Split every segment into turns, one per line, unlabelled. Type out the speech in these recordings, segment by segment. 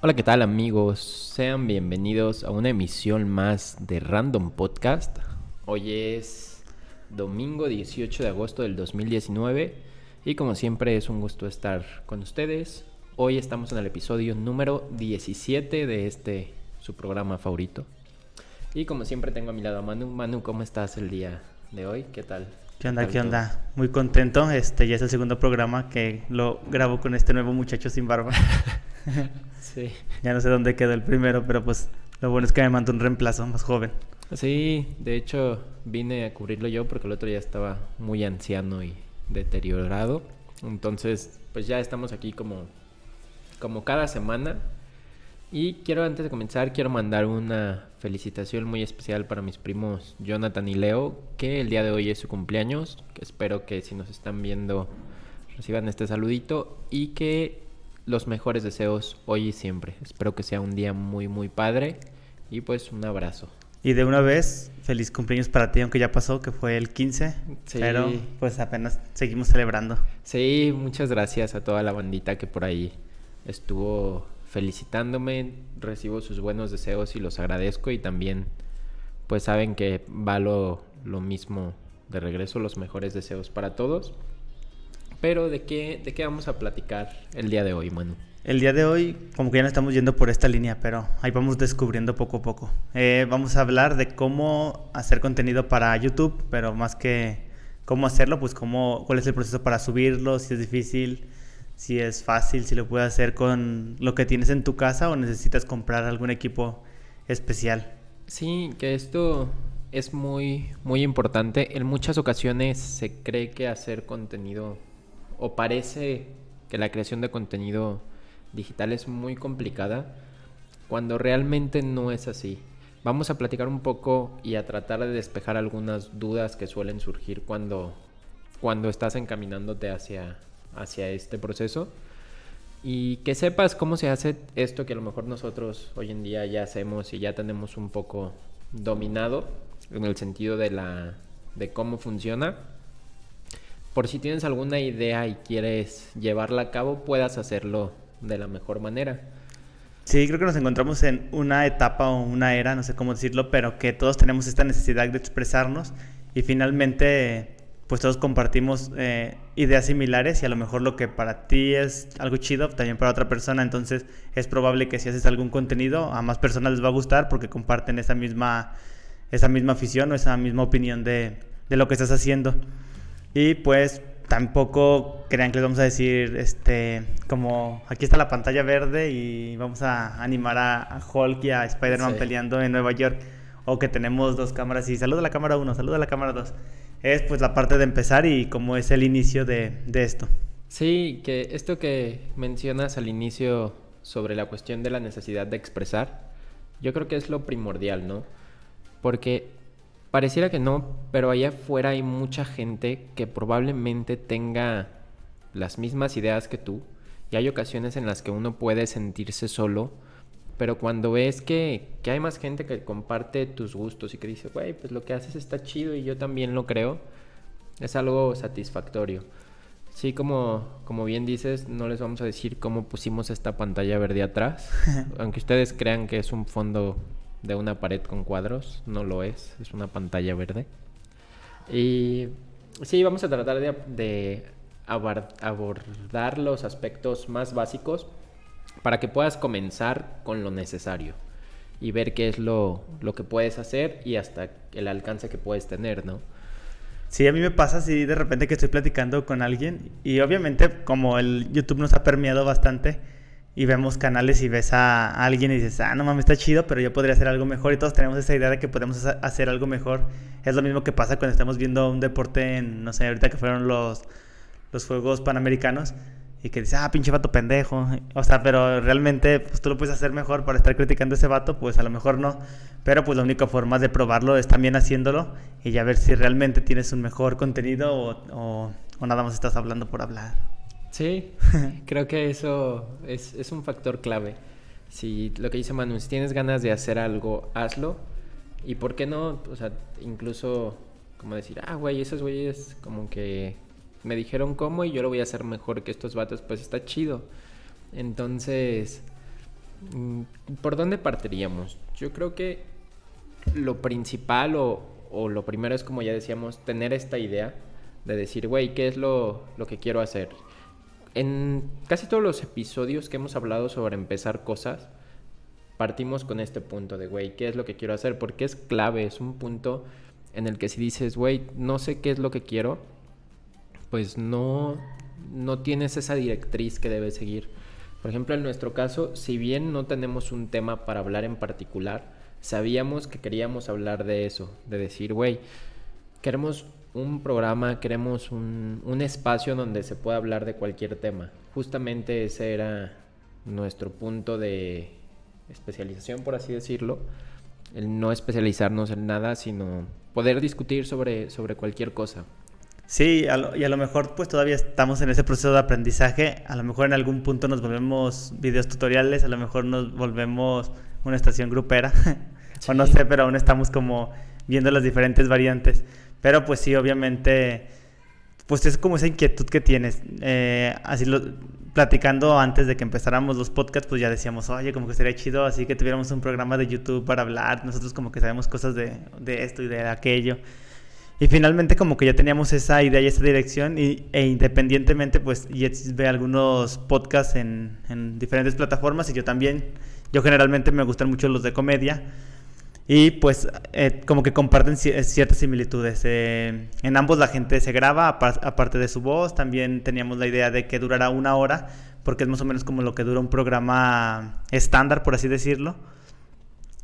Hola, ¿qué tal amigos? Sean bienvenidos a una emisión más de Random Podcast. Hoy es domingo 18 de agosto del 2019 y como siempre es un gusto estar con ustedes. Hoy estamos en el episodio número 17 de este su programa favorito. Y como siempre tengo a mi lado a Manu. Manu, ¿cómo estás el día de hoy? ¿Qué tal?
¿Qué onda? ¿Qué onda? Muy contento. Este ya es el segundo programa que lo grabo con este nuevo muchacho sin barba.
Sí.
ya no sé dónde quedó el primero, pero pues lo bueno es que me mandó un reemplazo más joven.
Sí, de hecho vine a cubrirlo yo porque el otro ya estaba muy anciano y deteriorado. Entonces, pues ya estamos aquí como, como cada semana. Y quiero antes de comenzar, quiero mandar una felicitación muy especial para mis primos Jonathan y Leo, que el día de hoy es su cumpleaños. Que espero que si nos están viendo reciban este saludito y que los mejores deseos hoy y siempre. Espero que sea un día muy muy padre y pues un abrazo.
Y de una vez, feliz cumpleaños para ti, aunque ya pasó, que fue el 15.
Sí.
Pero pues apenas seguimos celebrando.
Sí, muchas gracias a toda la bandita que por ahí estuvo felicitándome. Recibo sus buenos deseos y los agradezco. Y también, pues saben que va lo, lo mismo de regreso, los mejores deseos para todos. Pero ¿de qué, ¿de qué vamos a platicar el día de hoy, Manu?
El día de hoy, como que ya no estamos yendo por esta línea, pero ahí vamos descubriendo poco a poco. Eh, vamos a hablar de cómo hacer contenido para YouTube, pero más que cómo hacerlo, pues cómo, cuál es el proceso para subirlo, si es difícil, si es fácil, si lo puedes hacer con lo que tienes en tu casa o necesitas comprar algún equipo especial.
Sí, que esto es muy, muy importante. En muchas ocasiones se cree que hacer contenido o parece que la creación de contenido digital es muy complicada cuando realmente no es así. Vamos a platicar un poco y a tratar de despejar algunas dudas que suelen surgir cuando, cuando estás encaminándote hacia, hacia este proceso. Y que sepas cómo se hace esto que a lo mejor nosotros hoy en día ya hacemos y ya tenemos un poco dominado en el sentido de la de cómo funciona. Por si tienes alguna idea y quieres llevarla a cabo, puedas hacerlo de la mejor manera.
Sí, creo que nos encontramos en una etapa o una era, no sé cómo decirlo, pero que todos tenemos esta necesidad de expresarnos y finalmente pues todos compartimos eh, ideas similares y a lo mejor lo que para ti es algo chido, también para otra persona, entonces es probable que si haces algún contenido a más personas les va a gustar porque comparten esa misma, esa misma afición o esa misma opinión de, de lo que estás haciendo. Y pues tampoco crean que les vamos a decir, este, como aquí está la pantalla verde y vamos a animar a, Hulk y a Spider-Man
Sí.
peleando en Nueva York. O que tenemos dos cámaras y saluda a la cámara 1, saluda a la cámara 2. Es pues la parte de empezar y como es el inicio de, de esto.
Sí, que esto que mencionas al inicio sobre la cuestión de la necesidad de expresar, yo creo que es lo primordial, ¿no? Porque pareciera que no, pero allá afuera hay mucha gente que probablemente tenga las mismas ideas que tú y hay ocasiones en las que uno puede sentirse solo, pero cuando ves que, que hay más gente que comparte tus gustos y que dice, güey, pues lo que haces está chido y yo también lo creo, es algo satisfactorio. Sí, como, como bien dices, no les vamos a decir cómo pusimos esta pantalla verde atrás. Aunque ustedes crean que es un fondo de una pared con cuadros, no lo es, es una pantalla verde. Y sí, vamos a tratar de, de abordar los aspectos más básicos para que puedas comenzar con lo necesario y ver qué es lo, lo que puedes hacer y hasta el alcance que puedes tener, ¿no?
Sí, a mí me pasa así de repente que estoy platicando con alguien y obviamente como el YouTube nos ha permeado bastante y vemos canales y ves a alguien y dices, ah, no mames, está chido, pero yo podría hacer algo mejor y todos tenemos esa idea de que podemos ha- hacer algo mejor. Es lo mismo que pasa cuando estamos viendo un deporte en, no sé, ahorita que fueron los, los Juegos Panamericanos y que dice, ah, pinche vato pendejo. O sea, pero realmente pues, tú lo puedes hacer mejor para estar criticando a ese vato, pues a lo mejor no. Pero pues la única forma de probarlo es también haciéndolo y ya ver si realmente tienes un mejor contenido o, o- o nada más estás hablando por hablar.
Sí, creo que eso es, es un factor clave. Si lo que dice Manu, si tienes ganas de hacer algo, hazlo. Y por qué no, o sea, incluso como decir, ah, güey, esos güeyes como que me dijeron cómo y yo lo voy a hacer mejor que estos vatos, pues está chido. Entonces, mm, ¿por dónde partiríamos? Yo creo que lo principal o, o lo primero es, como ya decíamos, tener esta idea de decir, güey, ¿qué es lo, lo que quiero hacer? En casi todos los episodios que hemos hablado sobre empezar cosas, partimos con este punto de, güey, ¿qué es lo que quiero hacer? Porque es clave, es un punto en el que si dices, güey, no sé qué es lo que quiero, pues no, no tienes esa directriz que debes seguir. Por ejemplo, en nuestro caso, si bien no tenemos un tema para hablar en particular, sabíamos que queríamos hablar de eso, de decir, güey, queremos un programa, queremos un, un espacio donde se pueda hablar de cualquier tema. Justamente ese era nuestro punto de especialización, por así decirlo. El no especializarnos en nada, sino poder discutir sobre, sobre cualquier cosa.
Sí, a lo- y a lo mejor pues todavía estamos en ese proceso de aprendizaje. A lo mejor en algún punto nos volvemos videos tutoriales, a lo mejor nos volvemos una estación grupera. o no
Sí.
sé, pero aún estamos como viendo las diferentes variantes. Pero pues sí, obviamente, pues es como esa inquietud que tienes. Eh, así lo, platicando antes de que empezáramos los podcasts, pues ya decíamos, oye, como que sería chido así que tuviéramos un programa de YouTube para hablar. Nosotros como que sabemos cosas de, de esto y de aquello. Y finalmente como que ya teníamos esa idea y esa dirección y, e independientemente pues Jets ve algunos podcasts en, en diferentes plataformas y yo también, yo generalmente me gustan mucho los de comedia y pues eh, como que comparten ci- ciertas similitudes. Eh, en ambos la gente se graba apar- aparte de su voz, también teníamos la idea de que durara una hora porque es más o menos como lo que dura un programa estándar por así decirlo.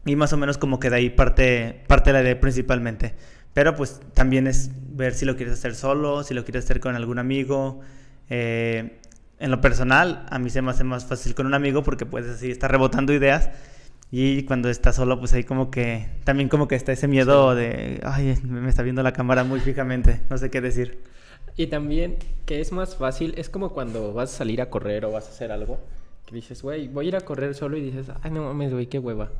Y más o menos como que de ahí parte, parte la idea principalmente. Pero pues también es ver si lo quieres hacer solo, si lo quieres hacer con algún amigo. Eh, en lo personal, a mí se me hace más fácil con un amigo porque puedes así estar rebotando ideas. Y cuando estás solo, pues ahí como que, también como que está ese miedo de, ay, me está viendo la cámara muy fijamente, no sé qué decir.
Y también que es más fácil, es como cuando vas a salir a correr o vas a hacer algo, que dices, güey, voy a ir a correr solo y dices, ay, no mames, güey, qué hueva.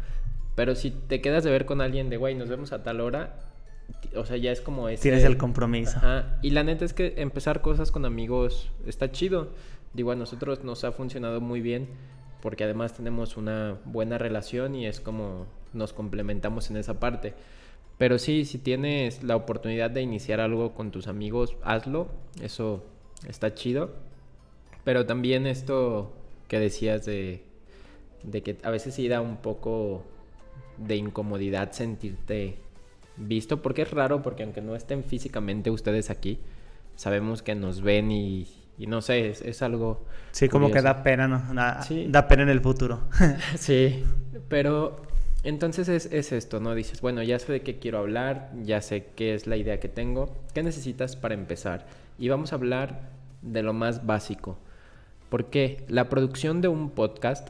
Pero si te quedas de ver con alguien de, güey, nos vemos a tal hora, o sea, ya es como ese...
Tienes el compromiso.
Ajá. Y la neta es que empezar cosas con amigos está chido. Digo, a nosotros nos ha funcionado muy bien porque además tenemos una buena relación y es como nos complementamos en esa parte. Pero sí, si tienes la oportunidad de iniciar algo con tus amigos, hazlo. Eso está chido. Pero también esto que decías de, de que a veces sí da un poco de incomodidad sentirte visto, porque es raro, porque aunque no estén físicamente ustedes aquí, sabemos que nos ven y, y no sé, es, es algo...
Sí, como que da pena, ¿no? Da,
Sí.
da pena en el futuro.
Sí, pero entonces es, es esto, ¿no? Dices, bueno, ya sé de qué quiero hablar, ya sé qué es la idea que tengo, ¿qué necesitas para empezar? Y vamos a hablar de lo más básico. Porque la producción de un podcast,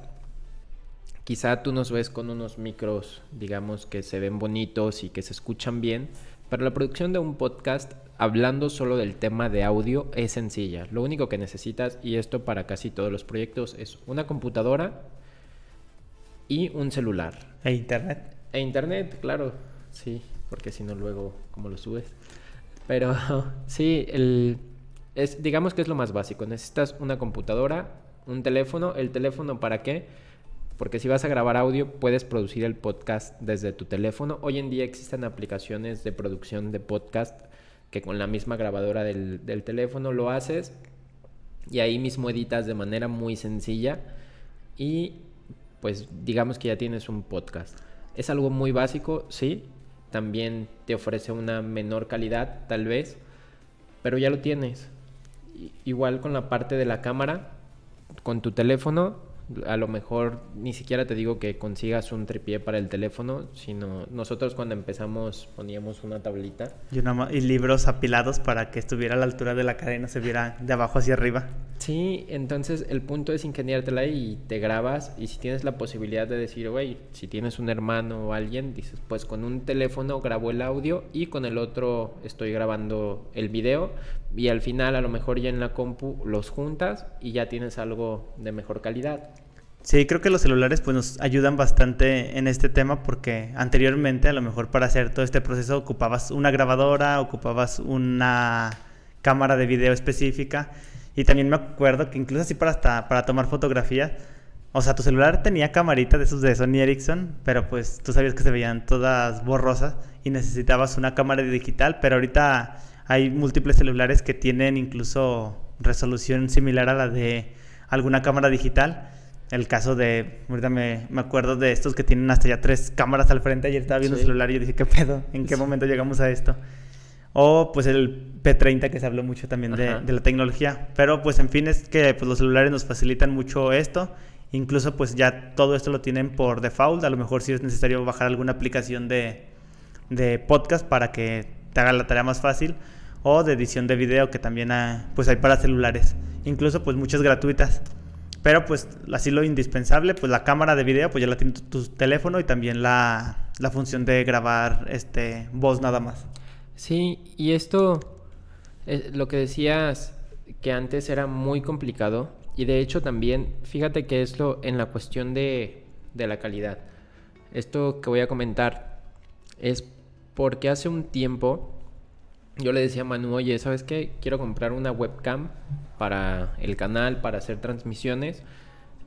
quizá tú nos ves con unos micros, digamos, que se ven bonitos y que se escuchan bien, pero la producción de un podcast, hablando solo del tema de audio, es sencilla. Lo único que necesitas, y esto para casi todos los proyectos, es una computadora y un celular.
E internet.
E internet, claro, sí, porque si no luego, ¿cómo lo subes? Pero sí, el, es, digamos que es lo más básico. Necesitas una computadora, un teléfono. ¿El teléfono para qué? Porque si vas a grabar audio, puedes producir el podcast desde tu teléfono. Hoy en día existen aplicaciones de producción de podcast que con la misma grabadora del, teléfono lo haces y ahí mismo editas de manera muy sencilla y pues digamos que ya tienes un podcast. Es algo muy básico, sí, también te ofrece una menor calidad tal vez, pero ya lo tienes. Igual con la parte de la cámara, con tu teléfono A lo mejor ni siquiera te digo que consigas un tripié para el teléfono, sino nosotros cuando empezamos poníamos una tablita.
Y, una y libros apilados para que estuviera a la altura de la cadena, se viera de abajo hacia arriba.
Sí, entonces el punto es ingeniártela y te grabas y si tienes la posibilidad de decir, güey, si tienes un hermano o alguien, dices, pues con un teléfono grabo el audio y con el otro estoy grabando el video y al final a lo mejor ya en la compu los juntas y ya tienes algo de mejor calidad.
Sí, creo que los celulares pues nos ayudan bastante en este tema porque anteriormente a lo mejor para hacer todo este proceso ocupabas una grabadora, ocupabas una cámara de video específica y también me acuerdo que incluso así para hasta para tomar fotografías, o sea, tu celular tenía camarita de esos de Sony Ericsson, pero pues tú sabías que se veían todas borrosas y necesitabas una cámara digital, pero ahorita hay múltiples celulares que tienen incluso resolución similar a la de alguna cámara digital. El caso de, ahorita me, me acuerdo de estos que tienen hasta ya tres cámaras al frente. Ayer estaba viendo
Sí.
el celular y yo dije, ¿qué pedo? ¿En qué
Sí.
momento llegamos a esto? O pues el P30 que se habló mucho también de la tecnología. Pero pues en fin es que pues, los celulares nos facilitan mucho esto. Incluso pues ya todo esto lo tienen por default. A lo mejor si es necesario bajar alguna aplicación de, de podcast para que te haga la tarea más fácil. O de edición de video que también pues hay para celulares. Incluso pues muchas gratuitas. Pero pues así lo indispensable, pues la cámara de video pues ya la tiene tu, tu teléfono y también la, la función de grabar este voz nada más.
Sí, y esto, eh, lo que decías, que antes era muy complicado, y de hecho también, fíjate que es lo en la cuestión de, de la calidad. Esto que voy a comentar es porque hace un tiempo yo le decía a Manu, oye, ¿sabes qué? Quiero comprar una webcam para el canal, para hacer transmisiones.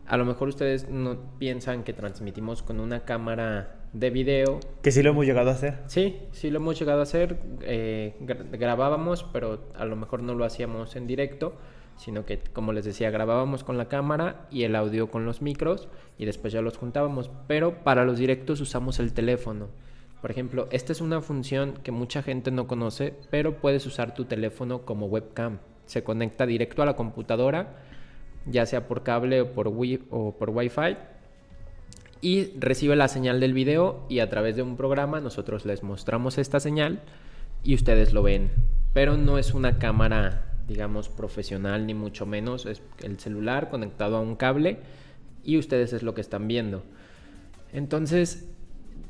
A lo mejor ustedes no piensan que transmitimos con una cámara de video
Que sí lo hemos llegado a hacer.
Sí, sí lo hemos llegado a hacer. eh, gra- grabábamos, pero a lo mejor no lo hacíamos en directo, sino que, como les decía, grabábamos con la cámara y el audio con los micros y después ya los juntábamos. Pero para los directos usamos el teléfono. Por ejemplo, esta es una función que mucha gente no conoce, pero puedes usar tu teléfono como webcam. Se conecta directo a la computadora, ya sea por cable o por, wi o por Wi-Fi y recibe la señal del video y a través de un programa nosotros les mostramos esta señal y ustedes lo ven. Pero no es una cámara, digamos, profesional ni mucho menos, es el celular conectado a un cable y ustedes es lo que están viendo. Entonces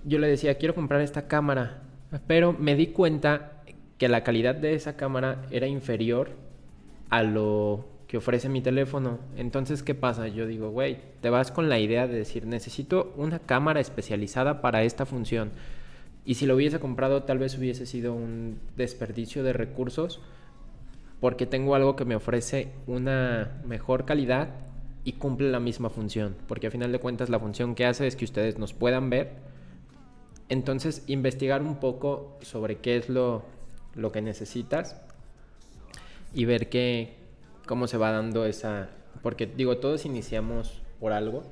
yo le decía, quiero comprar esta cámara, pero me di cuenta que la calidad de esa cámara era inferior a lo que ofrece mi teléfono. Entonces, ¿qué pasa? Yo digo, güey, te vas con la idea de decir, necesito una cámara especializada para esta función. Y si lo hubiese comprado, tal vez hubiese sido un desperdicio de recursos, porque tengo algo que me ofrece una mejor calidad y cumple la misma función. Porque a final de cuentas, la función que hace es que ustedes nos puedan ver. Entonces, investigar un poco sobre qué es lo, lo que necesitas y ver qué, cómo se va dando esa... Porque digo, todos iniciamos por algo.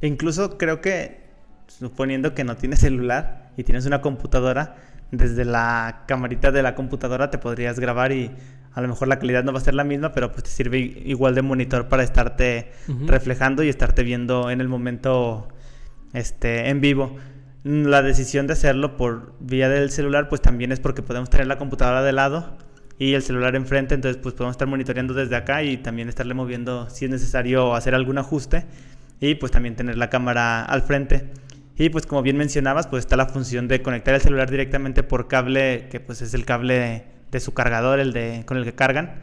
E incluso creo que, suponiendo que no tienes celular y tienes una computadora, desde la camarita de la computadora te podrías grabar y a lo mejor la calidad no va a ser la misma, pero pues te sirve igual de monitor para estarte reflejando y estarte viendo en el momento este, en vivo. La decisión de hacerlo por vía del celular pues también es porque podemos tener la computadora de lado y el celular enfrente, entonces pues podemos estar monitoreando desde acá y también estarle moviendo si es necesario hacer algún ajuste y pues también tener la cámara al frente. Y pues como bien mencionabas, pues está la función de conectar el celular directamente por cable, que pues es el cable de, su cargador, el de con el que cargan.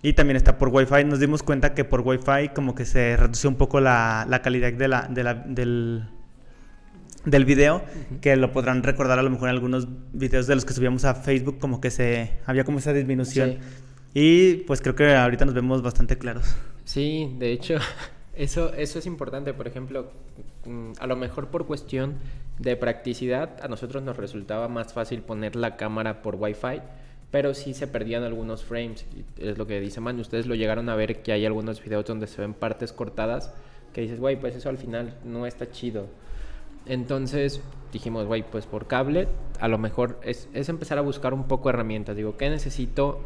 Y también está por Wi-Fi. Nos dimos cuenta que por Wi-Fi como que se reduce un poco la, la calidad de la- del, del video, que lo podrán recordar a lo mejor en algunos videos de los que subíamos a Facebook, como que se había como esa disminución.
Sí.
Y pues creo que ahorita nos vemos bastante claros.
Sí, de hecho, eso, eso es importante. Por ejemplo, mm, a lo mejor por cuestión de practicidad, a nosotros nos resultaba más fácil poner la cámara por Wi-Fi, pero sí se perdían algunos frames. Es lo que dice Man, ustedes lo llegaron a ver que hay algunos videos donde se ven partes cortadas que dices, güey, pues eso al final no está chido. Entonces dijimos, güey, pues por cable, a lo mejor es, empezar a buscar un poco herramientas. Digo, ¿qué necesito?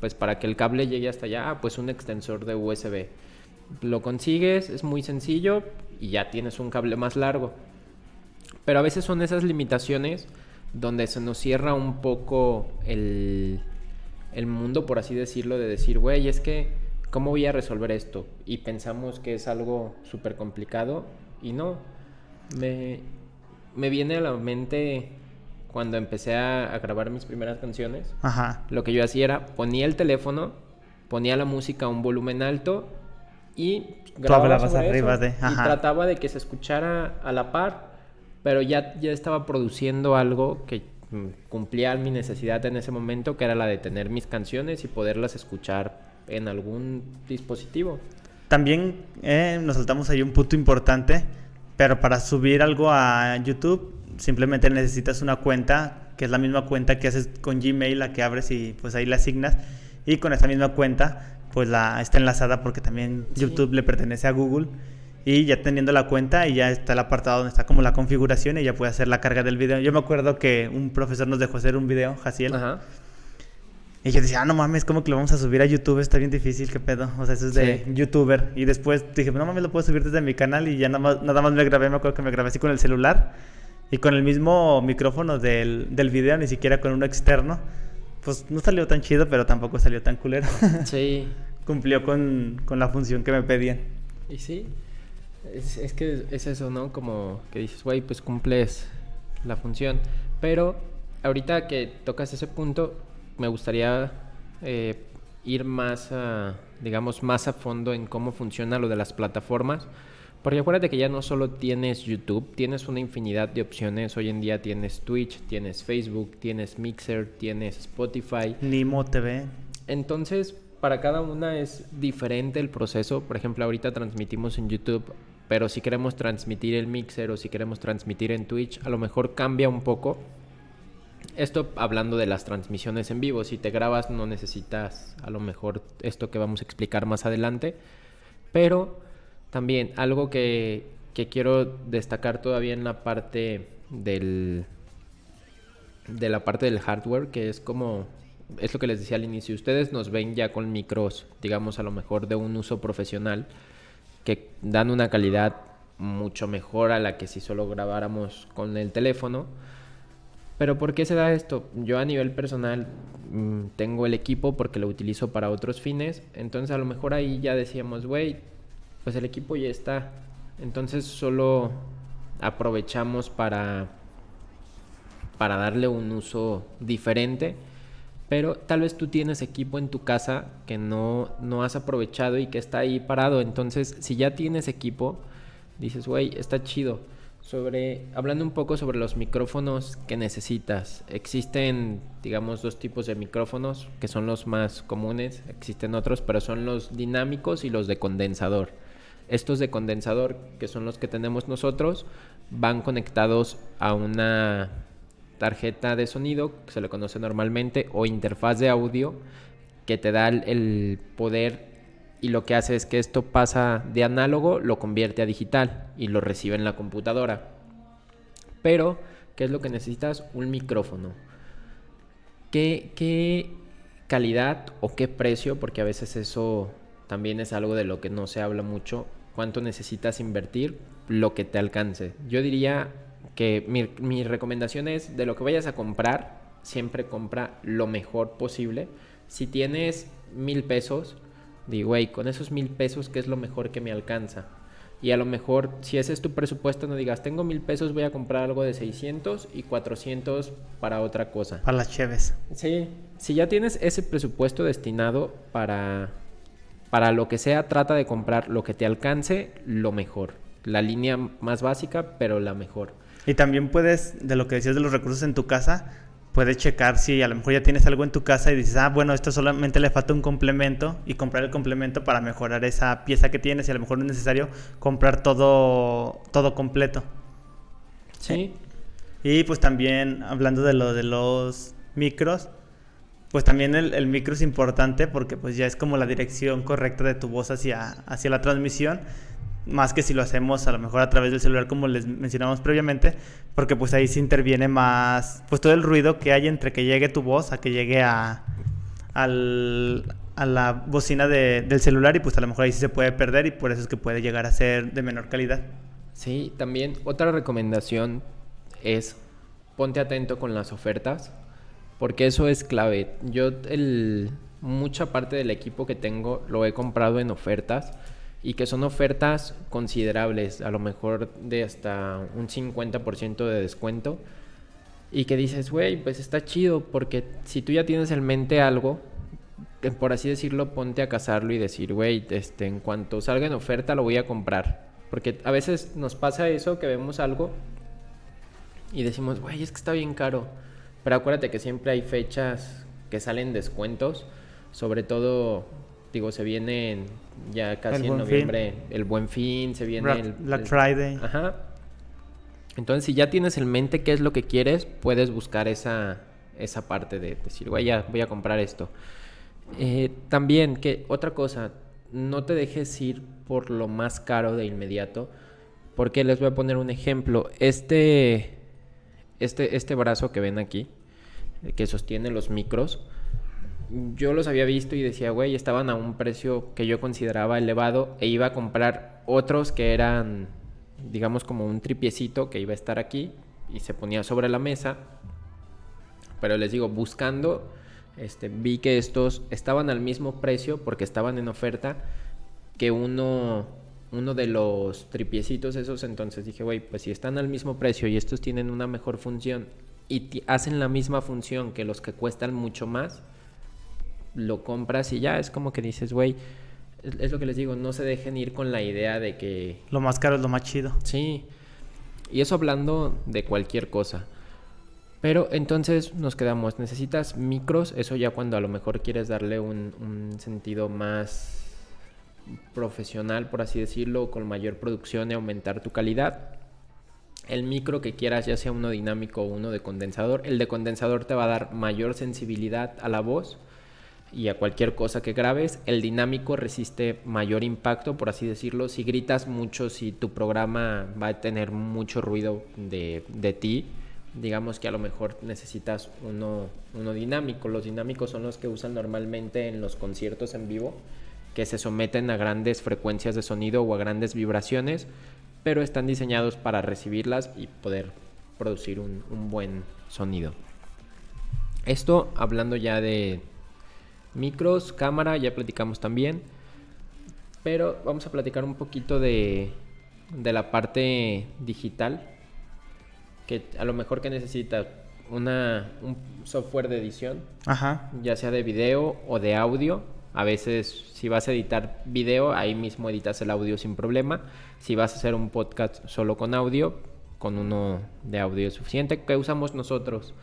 Pues para que el cable llegue hasta allá, ah, pues un extensor de USB. Lo consigues, es muy sencillo y ya tienes un cable más largo. Pero a veces son esas limitaciones donde se nos cierra un poco el, el mundo, por así decirlo, de decir, güey, es que, ¿cómo voy a resolver esto? Y pensamos que es algo súper complicado y no. Me, me viene a la mente cuando empecé a, a grabar mis primeras canciones.
Ajá.
Lo que yo hacía era ponía el teléfono, ponía la música a un volumen alto y grababa
hablabas
sobre
arriba
eso.
de-
y trataba de que se escuchara a la par, pero ya, ya estaba produciendo algo que mm, cumplía mi necesidad en ese momento, que era la de tener mis canciones y poderlas escuchar en algún dispositivo.
También eh, nos saltamos ahí un punto importante, pero para subir algo a YouTube simplemente necesitas una cuenta, que es la misma cuenta que haces con Gmail, la que abres y pues ahí la asignas. Y con esa misma cuenta pues la está enlazada porque también
Sí.
YouTube le pertenece a Google. Y ya teniendo la cuenta y ya está el apartado donde está como la configuración y ya puede hacer la carga del video. Yo me acuerdo que un profesor nos dejó hacer un video, Jaciel.
Ajá.
Y yo decía, ah, no mames, ¿cómo que lo vamos a subir a YouTube? Está bien difícil, ¿qué pedo? O sea, eso es de
Sí.
YouTuber. Y después dije, no mames, lo puedo subir desde mi canal y ya nada más, nada más me grabé, me acuerdo que me grabé así con el celular y con el mismo micrófono del, del video, ni siquiera con uno externo. Pues no salió tan chido, pero tampoco salió tan culero.
Sí,
Cumplió con, con la función que me pedían.
Y sí, es, es que es eso, ¿no? Como que dices, güey, pues cumples la función. Pero ahorita que tocas ese punto, me gustaría eh, ir más a, digamos, más a fondo en cómo funciona lo de las plataformas. Porque acuérdate que ya no solo tienes YouTube, tienes una infinidad de opciones. Hoy en día tienes Twitch, tienes Facebook, tienes Mixer, tienes Spotify.
Nimo TV.
Entonces, para cada una es diferente el proceso. Por ejemplo, ahorita transmitimos en YouTube, pero si queremos transmitir el mixer o si queremos transmitir en Twitch, a lo mejor cambia un poco. Esto hablando de las transmisiones en vivo, si te grabas no necesitas a lo mejor esto que vamos a explicar más adelante, pero también algo que, que quiero destacar todavía en la parte del, de la parte del hardware, que es como, es lo que les decía al inicio, ustedes nos ven ya con micros, digamos a lo mejor de un uso profesional, que dan una calidad mucho mejor a la que si solo grabáramos con el teléfono. Pero ¿por qué se da esto? Yo a nivel personal mm, tengo el equipo porque lo utilizo para otros fines, entonces a lo mejor ahí ya decíamos, güey, pues el equipo ya está, entonces solo aprovechamos para para darle un uso diferente. Pero tal vez tú tienes equipo en tu casa que no, no has aprovechado y que está ahí parado. Entonces, si ya tienes equipo, dices, güey, está chido. Sobre, hablando un poco sobre los micrófonos que necesitas. Existen, digamos, dos tipos de micrófonos que son los más comunes. Existen otros, pero son los dinámicos y los de condensador. Estos de condensador, que son los que tenemos nosotros, van conectados a una tarjeta de sonido, que se le conoce normalmente, o interfaz de audio, que te da el, poder y lo que hace es que esto pasa de análogo, lo convierte a digital y lo recibe en la computadora. Pero, ¿qué es lo que necesitas? Un micrófono. ¿Qué, qué calidad o qué precio? Porque a veces eso también es algo de lo que no se habla mucho. ¿Cuánto necesitas invertir? Lo que te alcance. Yo diría que mi, mi recomendación es de lo que vayas a comprar, siempre compra lo mejor posible. Si tienes mil pesos, digo, güey, con esos mil pesos, ¿qué es lo mejor que me alcanza? Y a lo mejor, si ese es tu presupuesto, no digas, tengo mil pesos, voy a comprar algo de 600 y 400 para otra cosa.
Para las cheves.
Sí, si ya tienes ese presupuesto destinado para, para lo que sea, trata de comprar lo que te alcance, lo mejor. La línea más básica, pero la mejor.
Y también puedes, de lo que decías de los recursos en tu casa, puedes checar si a lo mejor ya tienes algo en tu casa y dices, ah, bueno, esto solamente le falta un complemento y comprar el complemento para mejorar esa pieza que tienes y a lo mejor no es necesario comprar todo, todo completo.
Sí,
Y pues también hablando de lo de los micros, pues también el, el micro es importante porque pues ya es como la dirección correcta de tu voz hacia, hacia la transmisión, más que si lo hacemos a lo mejor a través del celular como les mencionamos previamente, porque pues ahí se interviene más, pues todo el ruido que hay entre que llegue tu voz a que llegue a, al, a la bocina de- del celular y pues a lo mejor ahí sí se puede perder y por eso es que puede llegar a ser de menor calidad.
Sí, también otra recomendación es ponte atento con las ofertas, porque eso es clave. Yo el, mucha parte del equipo que tengo lo he comprado en ofertas y que son ofertas considerables, a lo mejor de hasta un 50% de descuento. Y que dices, güey, pues está chido, porque si tú ya tienes en mente algo, eh, por así decirlo, ponte a cazarlo y decir, güey, este, en cuanto salga en oferta lo voy a comprar. Porque a veces nos pasa eso, que vemos algo y decimos, güey, es que está bien caro. Pero acuérdate que siempre hay fechas que salen descuentos. Sobre todo, digo, se viene ya casi en
Fin.
noviembre el buen fin, se viene el...
Black
el-
Friday.
Ajá. Entonces, si ya tienes en mente qué es lo que quieres, puedes buscar esa, esa parte de decir, güey, ya voy a comprar esto. Eh, también, que otra cosa, no te dejes ir por lo más caro de inmediato, porque les voy a poner un ejemplo. Este, este, este brazo que ven aquí, que sostiene los micros, yo los había visto y decía, güey, estaban a un precio que yo consideraba elevado e iba a comprar otros que eran, digamos, como un tripiecito que iba a estar aquí y se ponía sobre la mesa. Pero les digo, buscando, este, vi que estos estaban al mismo precio porque estaban en oferta que uno, uno de los tripiecitos esos. Entonces dije, güey, pues si están al mismo precio y estos tienen una mejor función y hacen la misma función que los que cuestan mucho más, lo compras y ya es como que dices, güey, es, es lo que les digo, no se dejen ir con la idea de que
Lo más caro es lo más chido.
Sí. Y eso hablando de cualquier cosa. Pero entonces nos quedamos, necesitas micros, eso ya cuando a lo mejor quieres darle un, un sentido más profesional, por así decirlo, con mayor producción y aumentar tu calidad. El micro que quieras, ya sea uno dinámico o uno de condensador, el de condensador te va a dar mayor sensibilidad a la voz y a cualquier cosa que grabes. El dinámico resiste mayor impacto, por así decirlo. Si gritas mucho, si tu programa va a tener mucho ruido de, de ti, digamos que a lo mejor necesitas uno, uno dinámico. Los dinámicos son los que usan normalmente en los conciertos en vivo, que se someten a grandes frecuencias de sonido o a grandes vibraciones, pero están diseñados para recibirlas y poder producir un, un buen sonido. Esto hablando ya de micros, cámara, ya platicamos también. Pero vamos a platicar un poquito de, de la parte digital. Que a lo mejor que necesitas una, un software de edición,
Ajá.
ya sea de video o de audio. A veces si vas a editar video, ahí mismo editas el audio sin problema. Si vas a hacer un podcast solo con audio, con uno de audio es suficiente. que usamos nosotros?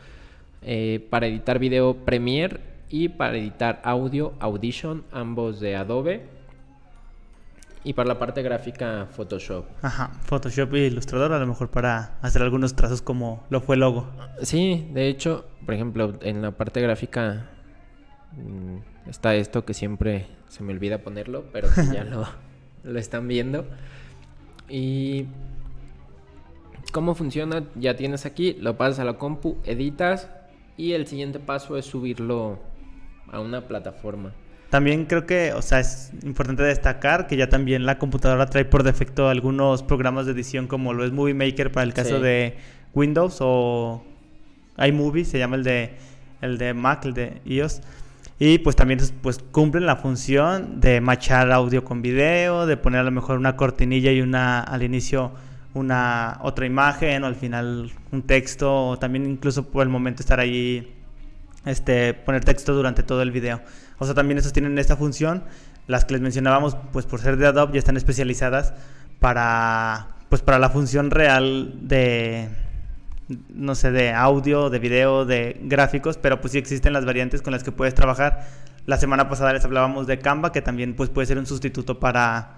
Eh, para editar video Premiere y para editar audio Audition, ambos de Adobe. Y para la parte gráfica Photoshop.
Ajá. Photoshop y Illustrator a lo mejor para hacer algunos trazos como lo fue el logo.
Sí, de hecho, por ejemplo, en la parte gráfica mm, está esto que siempre se me olvida ponerlo, pero que ya lo, lo están viendo. Y cómo funciona, ya tienes aquí, lo pasas a la compu, editas y el siguiente paso es subirlo a una plataforma.
También creo que, o sea, es importante destacar que ya también la computadora trae por defecto algunos programas de edición como lo es Movie Maker para el caso
Sí.
de Windows o iMovie, se llama el de el de Mac, el de iOS. Y pues también pues cumplen la función de machar audio con video, de poner a lo mejor una cortinilla y una al inicio una otra imagen o al final un texto o también incluso por el momento estar ahí este, poner texto durante todo el video. O sea, también estos tienen esta función. Las que les mencionábamos, pues por ser de Adobe, ya están especializadas para, pues para la función real de, no sé, de audio, de video, de gráficos, pero pues sí existen las variantes con las que puedes trabajar. La semana pasada les hablábamos de Canva, que también pues puede ser un sustituto para,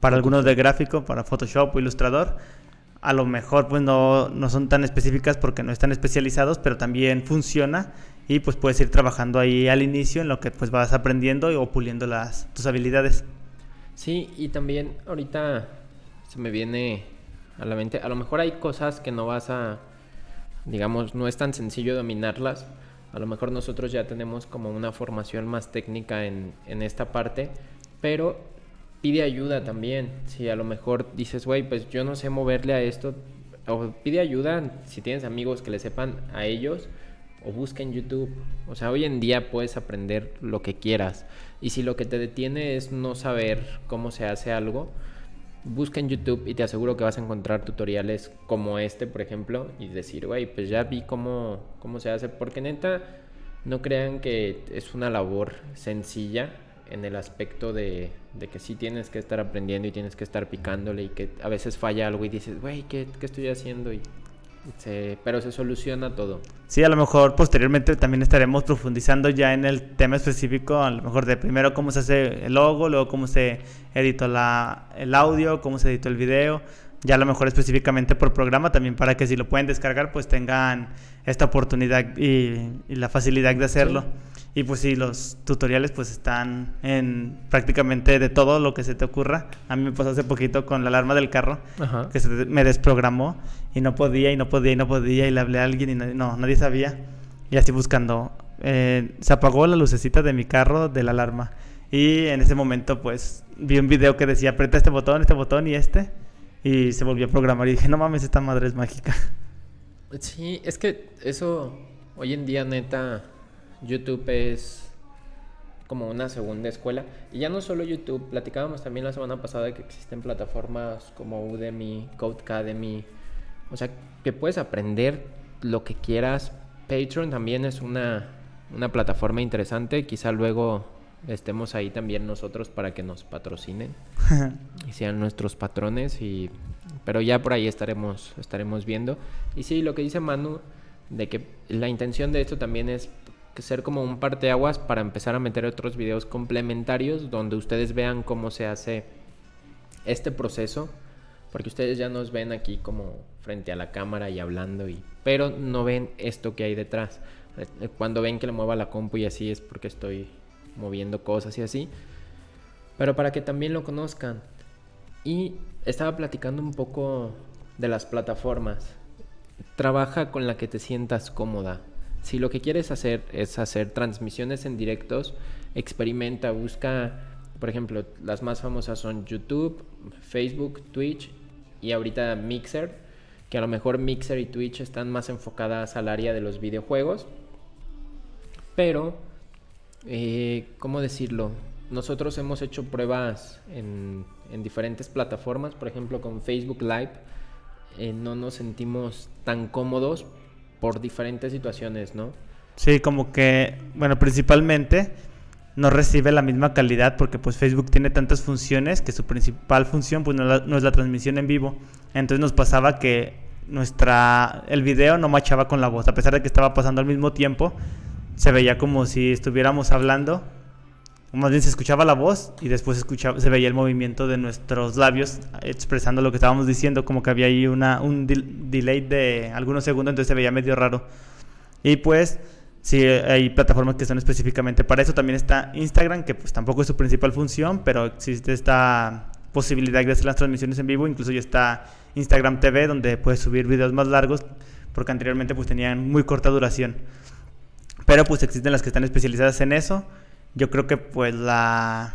para algunos de gráfico, para Photoshop o Illustrator. A lo mejor pues no, no son tan específicas porque no están especializados, pero también funciona y pues puedes ir trabajando ahí al inicio en lo que pues vas aprendiendo y- o puliendo las, tus habilidades.
Sí, y también ahorita se me viene a la mente, a lo mejor hay cosas que no vas a, digamos, no es tan sencillo dominarlas, A lo mejor nosotros ya tenemos como una formación más técnica en, en esta parte, pero pide ayuda también. Si a lo mejor dices, güey, pues yo no sé moverle a esto, o pide ayuda si tienes amigos que le sepan a ellos, o busca en YouTube. O sea, hoy en día puedes aprender lo que quieras. Y si lo que te detiene es no saber cómo se hace algo, busca en YouTube y te aseguro que vas a encontrar tutoriales como este, por ejemplo, y decir, güey, pues ya vi cómo, cómo se hace. Porque neta, no crean que es una labor sencilla en el aspecto de, que sí tienes que estar aprendiendo y tienes que estar picándole y que a veces falla algo y dices, güey, ¿qué, ¿qué, estoy haciendo? Y se, pero se soluciona todo.
Sí, a lo mejor posteriormente también estaremos profundizando ya en el tema específico, a lo mejor de primero cómo se hace el logo, luego cómo se editó la, el audio, cómo se editó el video, ya a lo mejor específicamente por programa también para que si lo pueden descargar pues tengan esta oportunidad y, y la facilidad de hacerlo. Sí. Y pues sí, los tutoriales pues están en prácticamente de todo lo que se te ocurra. A mí me pasó hace poquito con la alarma del carro, Ajá. que se me desprogramó y no podía y no podía y no podía y le hablé a alguien y no, no nadie sabía. Y así buscando. Eh, se apagó la lucecita de mi carro de la alarma. Y en ese momento pues vi un video que decía aprieta este botón, este botón y este. Y se volvió a programar y dije, no mames, esta madre es mágica.
Sí, es que eso hoy en día neta YouTube es como una segunda escuela. Y ya no solo YouTube, platicábamos también la semana pasada de que existen plataformas como Udemy, Codecademy. O sea, que puedes aprender lo que quieras. Patreon también es una, una plataforma interesante. Quizá luego estemos ahí también nosotros para que nos patrocinen y sean nuestros patrones. Y, pero ya por ahí estaremos, estaremos viendo. Y sí, lo que dice Manu, de que la intención de esto también es ser como un parteaguas para empezar a meter otros videos complementarios donde ustedes vean cómo se hace este proceso, porque ustedes ya nos ven aquí como frente a la cámara y hablando y pero no ven esto que hay detrás. Eh, cuando ven que le mueva la compu y así es porque estoy moviendo cosas y así. Pero para que también lo conozcan. Y estaba platicando un poco de las plataformas. Trabaja con la que te sientas cómoda. Si lo que quieres hacer es hacer transmisiones en directos, experimenta, busca, por ejemplo, las más famosas son YouTube, Facebook, Twitch y ahorita Mixer, que a lo mejor Mixer y Twitch están más enfocadas al área de los videojuegos. Pero, eh, ¿cómo decirlo? Nosotros hemos hecho pruebas en, en diferentes plataformas, por ejemplo con Facebook Live. Eh, no nos sentimos tan cómodos por diferentes situaciones, ¿no?
Sí, como que, bueno, principalmente no recibe la misma calidad porque pues Facebook tiene tantas funciones que su principal función pues no, es la transmisión en vivo. Entonces nos pasaba que nuestra el video no machaba con la voz, a pesar de que estaba pasando al mismo tiempo, se veía como si estuviéramos hablando, más bien se escuchaba la voz y después escuchaba, se veía el movimiento de nuestros labios expresando lo que estábamos diciendo, como que había ahí una, un delay de algunos segundos, entonces se veía medio raro. Y pues sí, hay plataformas que son específicamente para eso. También está Instagram, que pues tampoco es su principal función, pero existe esta posibilidad de hacer las transmisiones en vivo. Incluso ya está Instagram TV, donde puedes subir videos más largos, porque anteriormente pues tenían muy corta duración. Pero pues existen las que están especializadas en eso. Yo creo que pues la,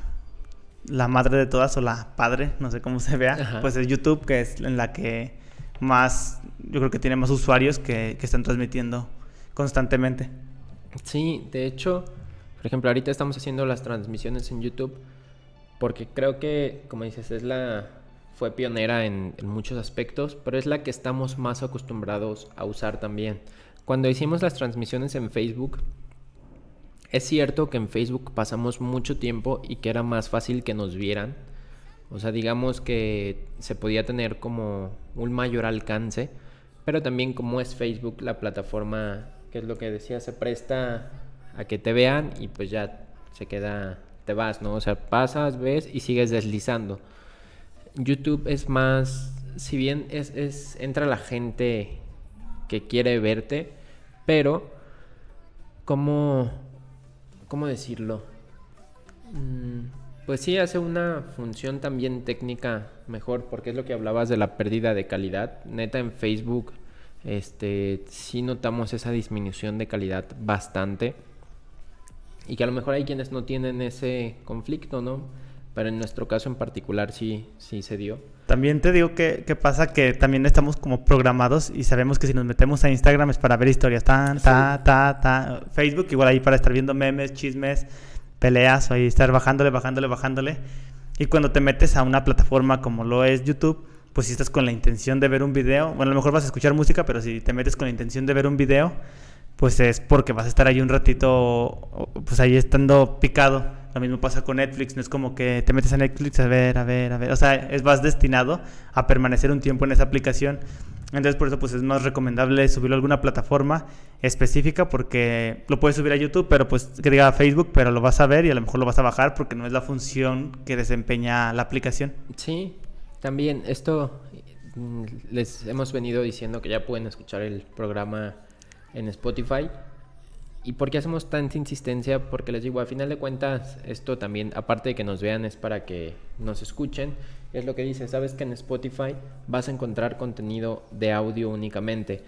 la madre de todas o la padre, no sé cómo se vea, Ajá. pues es YouTube, que es en la que más, yo creo que tiene más usuarios que, que están transmitiendo constantemente.
Sí, de hecho, por ejemplo, ahorita estamos haciendo las transmisiones en YouTube porque creo que, como dices, es la fue pionera en, en, muchos aspectos, pero es la que estamos más acostumbrados a usar también. Cuando hicimos las transmisiones en Facebook, es cierto que en Facebook pasamos mucho tiempo y que era más fácil que nos vieran. O sea, digamos que se podía tener como un mayor alcance, pero también como es Facebook, la plataforma, que es lo que decía, se presta a que te vean y pues ya se queda, te vas, ¿no? O sea, pasas, ves y sigues deslizando. YouTube es más, si bien es, es entra la gente que quiere verte, pero como ¿cómo decirlo? Mm, pues sí, hace una función también técnica mejor, porque es lo que hablabas de la pérdida de calidad. Neta, en Facebook este, sí notamos esa disminución de calidad bastante. Y que a lo mejor hay quienes no tienen ese conflicto, ¿no? Pero en nuestro caso en particular sí, sí se dio.
También te digo que, que pasa que también estamos como programados y sabemos que si nos metemos a Instagram es para ver historias, tan, ta, ta, ta. Facebook igual ahí para estar viendo memes, chismes, peleas, o ahí estar bajándole, bajándole, bajándole. Y cuando te metes a una plataforma como lo es YouTube, pues si estás con la intención de ver un video, bueno, a lo mejor vas a escuchar música, pero si te metes con la intención de ver un video, pues es porque vas a estar ahí un ratito, pues ahí estando picado. Lo mismo pasa con Netflix, no es como que te metes a Netflix a ver, a ver, a ver. O sea, es, vas destinado a permanecer un tiempo en esa aplicación. Entonces, por eso, pues es más recomendable subirlo a alguna plataforma específica porque lo puedes subir a YouTube, pero pues que diga a Facebook, pero lo vas a ver y a lo mejor lo vas a bajar porque no es la función que desempeña la aplicación.
Sí, también esto mm, les hemos venido diciendo que ya pueden escuchar el programa en Spotify. ¿Y por qué hacemos tanta insistencia? Porque les digo, a final de cuentas, esto también, aparte de que nos vean, es para que nos escuchen. Es lo que dice, sabes que en Spotify vas a encontrar contenido de audio únicamente.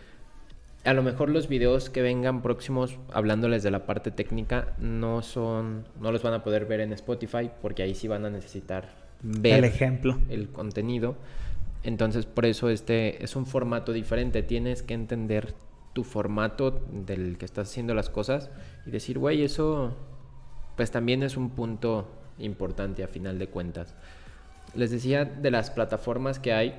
A lo mejor los videos que vengan próximos hablándoles de la parte técnica no son, no los van a poder ver en Spotify porque ahí sí van a necesitar ver
El ejemplo.
el contenido. Entonces, por eso este es un formato diferente. Tienes que entender tu formato del que estás haciendo las cosas y decir, güey, eso pues también es un punto importante a final de cuentas. Les decía de las plataformas que hay,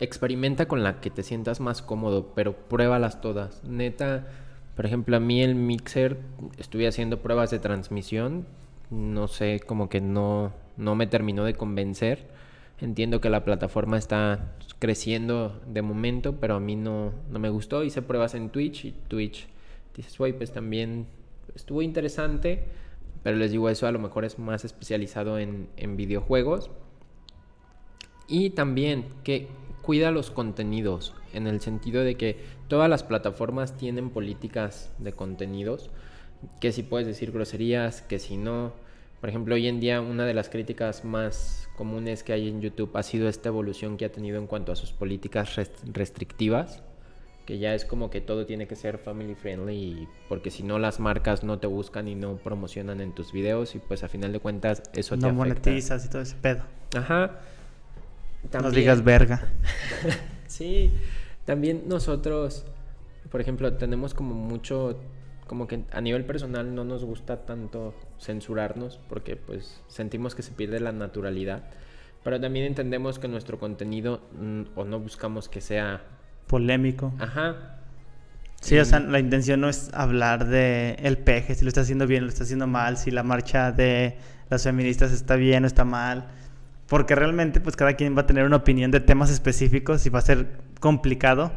experimenta con la que te sientas más cómodo, pero pruébalas todas. Neta, por ejemplo, a mí el mixer, estuve haciendo pruebas de transmisión, no sé, como que no, no me terminó de convencer. Entiendo que la plataforma está creciendo de momento, pero a mí no, no me gustó. Hice pruebas en Twitch y Twitch, dices, güey, pues también estuvo interesante, pero les digo, eso a lo mejor es más especializado en, en videojuegos. Y también que cuida los contenidos, en el sentido de que todas las plataformas tienen políticas de contenidos, que si puedes decir groserías, que si no. Por ejemplo, hoy en día una de las críticas más comunes que hay en YouTube ha sido esta evolución que ha tenido en cuanto a sus políticas rest- restrictivas, que ya es como que todo tiene que ser family friendly, porque si no las marcas no te buscan y no promocionan en tus videos y pues a final de cuentas eso te
No
afecta.
monetizas y todo ese pedo.
Ajá.
No
También-
digas verga.
Sí, también nosotros, por ejemplo, tenemos como mucho, como que a nivel personal no nos gusta tanto censurarnos porque pues sentimos que se pierde la naturalidad, pero también entendemos que nuestro contenido mm, o no buscamos que sea,
Polémico.
ajá,
Sí, o sea, la intención no es hablar de el peje, si lo está haciendo bien, lo está haciendo mal, si la marcha de las feministas está bien o está mal. Porque realmente, pues cada quien va a tener una opinión de temas específicos y va a ser complicado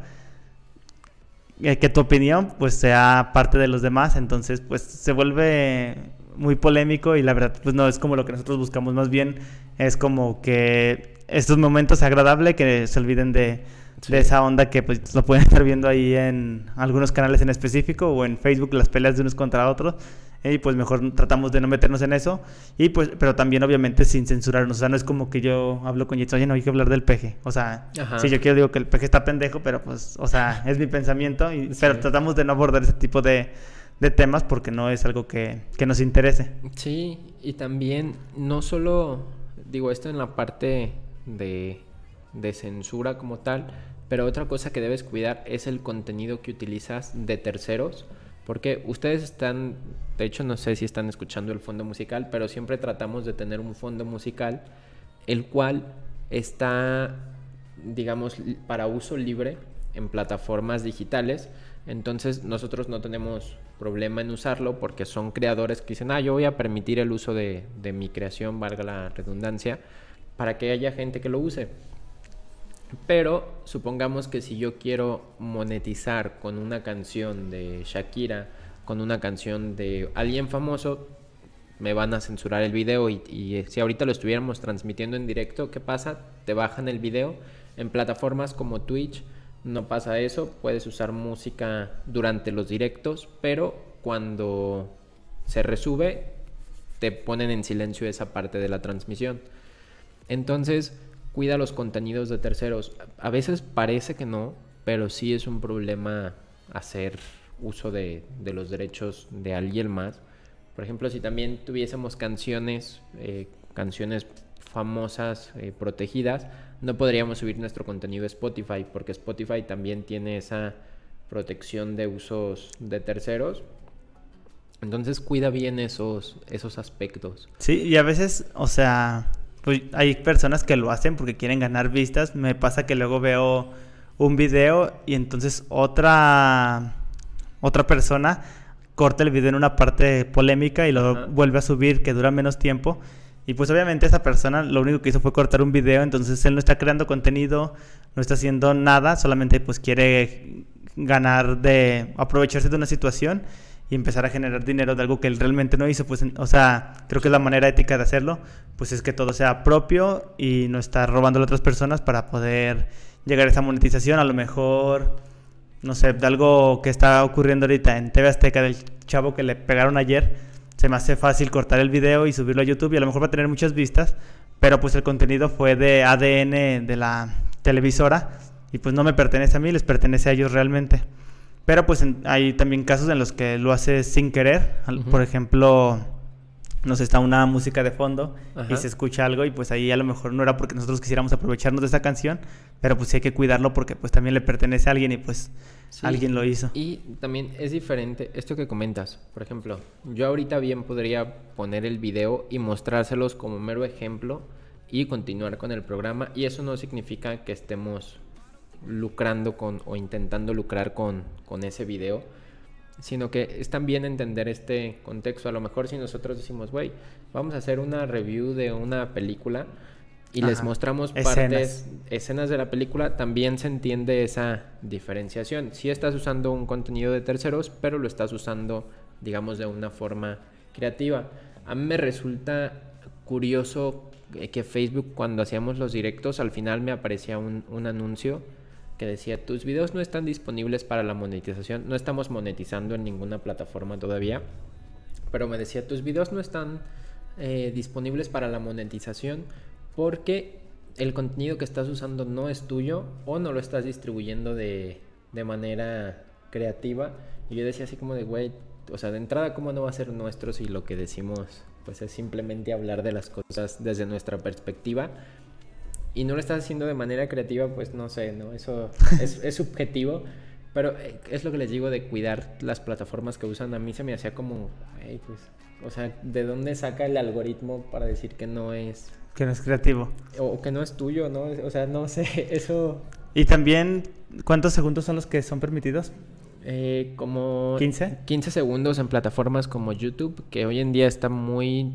eh, que tu opinión, pues, sea parte de los demás. Entonces, pues, se vuelve muy polémico y la verdad, pues, no es como lo que nosotros buscamos. Más bien, es como que estos momentos agradable que se olviden de,
Sí.
de esa onda que pues lo pueden estar viendo ahí en algunos canales en específico o en Facebook las peleas de unos contra otros y pues mejor tratamos de no meternos en eso y pues pero también obviamente sin censurarnos o sea no es como que yo hablo con Jitsu oye no hay que hablar del peje o sea
Ajá.
sí yo quiero digo que el peje está pendejo pero pues o sea es mi pensamiento y, pero tratamos de no abordar ese tipo de, de temas porque no es algo que, que nos interese
Sí, y también no solo, digo esto en la parte de, de censura como tal, pero otra cosa que debes cuidar es el contenido que utilizas de terceros, porque ustedes están, de hecho no sé si están escuchando el fondo musical, pero siempre tratamos de tener un fondo musical el cual está, digamos, para uso libre en plataformas digitales. Entonces nosotros no tenemos problema en usarlo porque son creadores que dicen, ah, yo voy a permitir el uso de, de mi creación, valga la redundancia, para que haya gente que lo use. Pero supongamos que si yo quiero monetizar con una canción de Shakira, con una canción de alguien famoso, me van a censurar el video y, y, eh, si ahorita lo estuviéramos transmitiendo en directo, ¿qué pasa? Te bajan el video. En plataformas como Twitch no pasa eso, puedes usar música durante los directos, pero cuando se resube te ponen en silencio esa parte de la transmisión. Entonces, cuida los contenidos de terceros. A veces parece que no, pero sí es un problema hacer uso de, de los derechos de alguien más. Por ejemplo, si también tuviésemos canciones, eh, canciones famosas eh, protegidas, no podríamos subir nuestro contenido a Spotify, porque Spotify también tiene esa protección de usos de terceros. Entonces cuida bien esos, esos aspectos.
Sí, y a veces, o sea, pues hay personas que lo hacen porque quieren ganar vistas. Me pasa que luego veo un video y entonces otra otra persona corta el video en una parte polémica y lo
Ajá.
vuelve a subir que dura menos tiempo. Y pues obviamente esa persona lo único que hizo fue cortar un video, entonces él no está creando contenido, no está haciendo nada, solamente pues quiere ganar de aprovecharse de una situación y empezar a generar dinero de algo que él realmente no hizo, pues o sea, creo que la manera ética de hacerlo. Pues es que todo sea propio y no estar robando a otras personas para poder llegar a esa monetización, a lo mejor no sé, de algo que está ocurriendo ahorita en TV Azteca del chavo que le pegaron ayer, se me hace fácil cortar el video y subirlo a YouTube y a lo mejor va a tener muchas vistas, pero pues el contenido fue de ADN de la televisora y pues no me pertenece a mí, les pertenece a ellos realmente. Pero pues en- hay también casos en los que lo haces sin querer, al-
Ujú.
por ejemplo, nos está una música de fondo y se escucha algo y pues ahí a lo mejor no era porque nosotros quisiéramos aprovecharnos de esa canción, pero pues sí hay que cuidarlo porque pues también le pertenece a alguien y pues
Sí.
alguien lo hizo.
Y también es diferente esto que comentas. Por ejemplo, yo ahorita bien podría poner el video y mostrárselos como mero ejemplo y continuar con el programa. Y eso no significa que estemos lucrando con o intentando lucrar con, con ese video. Sino que es también entender este contexto. A lo mejor si nosotros decimos, güey, vamos a hacer una review de una película y les mostramos
Escenas.
partes escenas de la película, también se entiende esa diferenciación. Si estás usando un contenido de terceros, pero lo estás usando, digamos, de una forma creativa. A mí me resulta curioso eh, que Facebook, cuando hacíamos los directos, al final me aparecía un, un anuncio decía, tus videos no están disponibles para la monetización, no estamos monetizando en ninguna plataforma todavía, pero me decía, tus videos no están eh, disponibles para la monetización porque el contenido que estás usando no es tuyo o no lo estás distribuyendo de, de manera creativa. Y yo decía así como de, güey, o sea, de entrada, ¿cómo no va a ser nuestro si lo que decimos pues es simplemente hablar de las cosas desde nuestra perspectiva? Y no lo estás haciendo de manera creativa, pues no sé, ¿no? Eso es, es subjetivo. Pero eh, es lo que les digo de cuidar las plataformas que usan. A mí se me hacía como, "Ey, pues, o sea, ¿de dónde saca el algoritmo para decir que no es,
Que no es creativo.
o que no es tuyo, ¿no? O sea, no sé, eso
Y también, ¿cuántos segundos son los que son permitidos?
eh, como
15.
15 segundos en plataformas como YouTube, que hoy en día está muy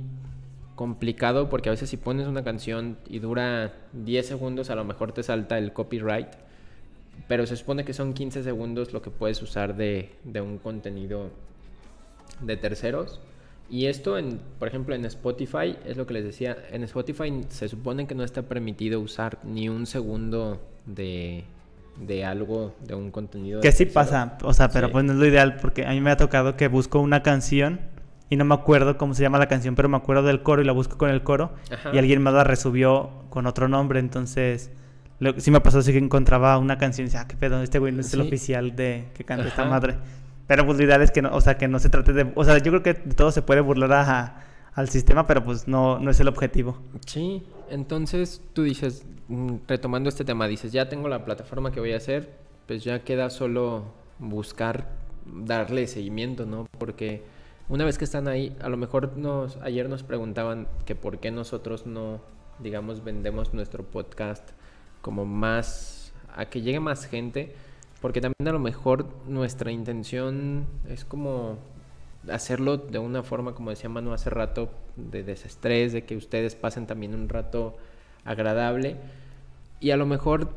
complicado porque a veces si pones una canción y dura 10 segundos, a lo mejor te salta el copyright. Pero se supone que son 15 segundos lo que puedes usar de, de un contenido de terceros. Y esto, en, por ejemplo, en Spotify, es lo que les decía, en Spotify se supone que no está permitido usar ni un segundo de, de algo, de un contenido. de
Que sí
tercero.
pasa, o sea, pero
Sí.
pues no es lo ideal porque a mí me ha tocado que busco una canción y no me acuerdo cómo se llama la canción, pero me acuerdo del coro y la busco con el coro
Ajá.
y alguien más la resubió con otro nombre, entonces lo, sí me pasó así que encontraba una canción y decía, ah, qué pedo, este güey no es el
Sí.
oficial de que canta esta
Ajá.
madre. Pero pues lo ideal es que no, o sea, que no se trate de, o sea, yo creo que de todo se puede burlar a- al sistema, pero pues no, no es el objetivo.
Sí, entonces tú dices, mm, retomando este tema, dices, ya tengo la plataforma que voy a hacer, pues ya queda solo buscar darle seguimiento, ¿no? Porque una vez que están ahí, a lo mejor nos, ayer nos preguntaban que por qué nosotros no, digamos, vendemos nuestro podcast como más, a que llegue más gente, porque también a lo mejor nuestra intención es como hacerlo de una forma, como decía Manu hace rato, de desestrés, de que ustedes pasen también un rato agradable. Y a lo mejor,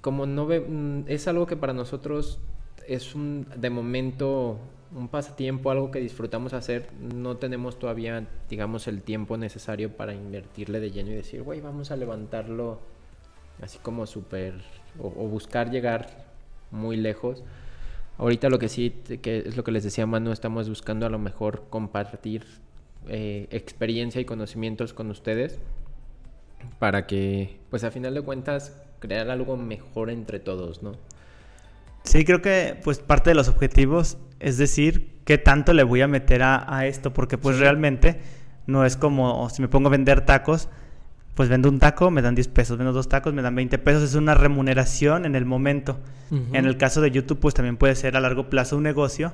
como no ve, mm, es algo que para nosotros es un, de momento, un pasatiempo, algo que disfrutamos hacer, no tenemos todavía, digamos, el tiempo necesario para invertirle de lleno y decir, güey, vamos a levantarlo así como súper, o, buscar llegar muy lejos. Ahorita lo que sí, que es lo que les decía Manu, estamos buscando a lo mejor compartir eh, experiencia y conocimientos con ustedes para que, pues a final de cuentas, crear algo mejor entre todos, ¿no?
Sí, creo que pues parte de los objetivos es decir qué tanto le voy a meter a, a esto, porque pues realmente no es como si me pongo a vender tacos, pues vendo un taco, me dan 10 pesos, vendo dos tacos, me dan 20 pesos, es una remuneración en el momento. En el caso de YouTube, pues también puede ser a largo plazo un negocio,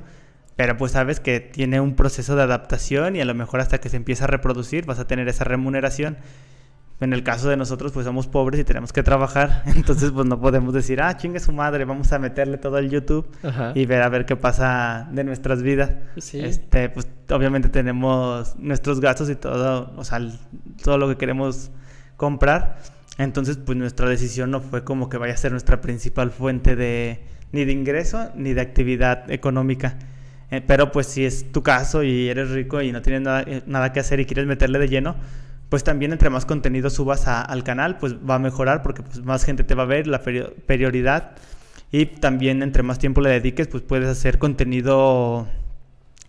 pero pues sabes que tiene un proceso de adaptación y a lo mejor hasta que se empieza a reproducir vas a tener esa remuneración. En el caso de nosotros, pues somos pobres y tenemos que trabajar, entonces pues no podemos decir, ah, chingue su madre, vamos a meterle todo al YouTube
Ajá.
y ver a ver qué pasa de nuestras vidas.
Sí.
Este, pues obviamente tenemos nuestros gastos y todo, o sea, todo lo que queremos comprar. Entonces, pues nuestra decisión no fue como que vaya a ser nuestra principal fuente de ni de ingreso ni de actividad económica. Eh, pero pues si es tu caso y eres rico y no tienes nada, eh, nada que hacer y quieres meterle de lleno, pues también entre más contenido subas al canal, pues va a mejorar porque pues, más gente te va a ver, la prioridad. Y también entre más tiempo le dediques, pues puedes hacer contenido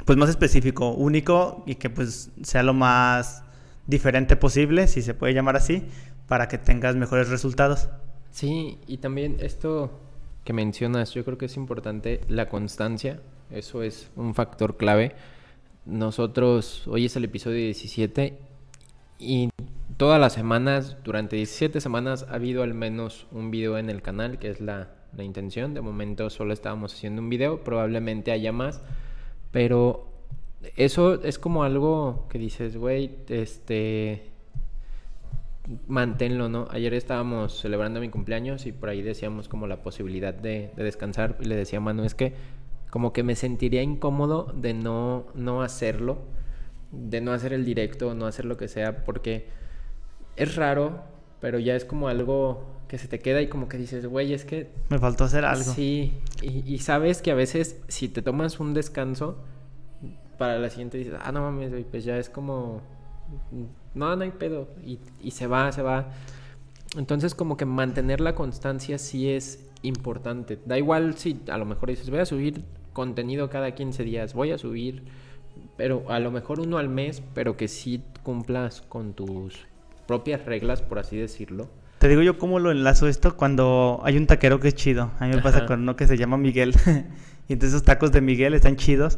pues más específico, único y que pues sea lo más diferente posible, si se puede llamar así, para que tengas mejores resultados.
Sí, y también esto que mencionas, yo creo que es importante la constancia, eso es un factor clave. Nosotros, hoy es el episodio 17 y todas las semanas, durante 17 semanas, ha habido al menos un video en el canal, que es la, la intención. De momento solo estábamos haciendo un video, probablemente haya más, pero eso es como algo que dices, güey, este manténlo, ¿no? Ayer estábamos celebrando mi cumpleaños y por ahí decíamos como la posibilidad de, de descansar y le decía a Manu, es que como que me sentiría incómodo de no, no hacerlo, de no hacer el directo, no hacer lo que sea, porque es raro, pero ya es como algo que se te queda y como que dices, güey, es que
Me faltó hacer algo.
Sí, y, y sabes que a veces si te tomas un descanso, para la siguiente dices, ah, no mames, güey, pues ya es como, no, no hay pedo, y, y se va, se va. Entonces como que mantener la constancia sí es importante. Da igual si a lo mejor dices, voy a subir contenido cada 15 días, voy a subir, pero a lo mejor uno al mes, pero que sí cumplas con tus propias reglas, por así decirlo.
Te digo yo cómo lo enlazo esto cuando hay un taquero que es chido. A mí me pasa con uno que se llama Miguel. y entonces esos tacos de Miguel están chidos.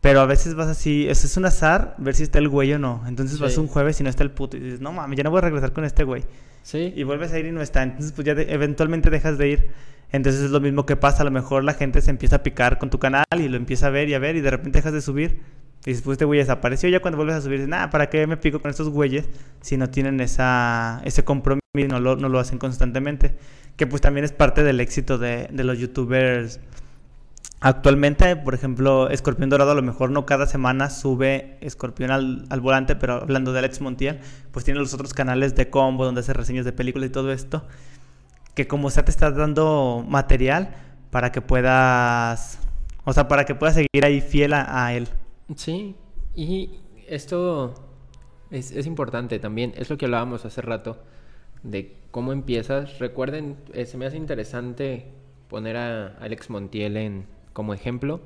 Pero a veces vas así, eso es un azar ver si está el güey o no. Entonces vas un jueves y no está el puto. Y dices, no mames, ya no voy a regresar con este güey.
Sí.
Y vuelves a ir y no está. Entonces, pues ya de- eventualmente dejas de ir. Entonces es lo mismo que pasa. A lo mejor la gente se empieza a picar con tu canal y lo empieza a ver y a ver y de repente dejas de subir. Y después este güey desapareció. Ya cuando vuelves a subir, dices, nah, ¿para qué me pico con estos güeyes si no tienen esa, ese compromiso y no lo, no lo hacen constantemente? Que pues también es parte del éxito de, de los youtubers. Actualmente, por ejemplo, Escorpión Dorado a lo mejor no cada semana sube Escorpión al, al volante, pero hablando de Alex Montiel, pues tiene los otros canales de combo donde hace reseñas de películas y todo esto, que como sea te estás dando material para que puedas, o sea, para que puedas seguir ahí fiel a él.
Sí, y esto es, es importante también, es lo que hablábamos hace rato, de cómo empiezas. Recuerden, eh, se me hace interesante poner a Alex Montiel en, como ejemplo,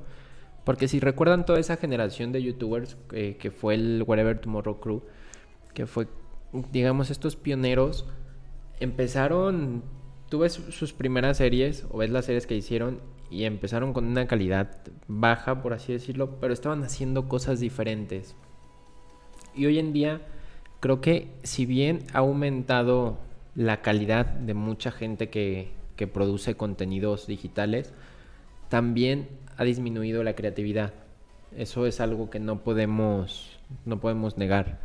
porque si recuerdan toda esa generación de youtubers eh, que fue el Whatever Tomorrow Crew, que fue, digamos, estos pioneros, empezaron, tú ves sus primeras series o ves las series que hicieron y empezaron con una calidad baja, por así decirlo, pero estaban haciendo cosas diferentes. Y hoy en día creo que si bien ha aumentado la calidad de mucha gente que, que produce contenidos digitales, también ha disminuido la creatividad. Eso es algo que no podemos, no podemos negar.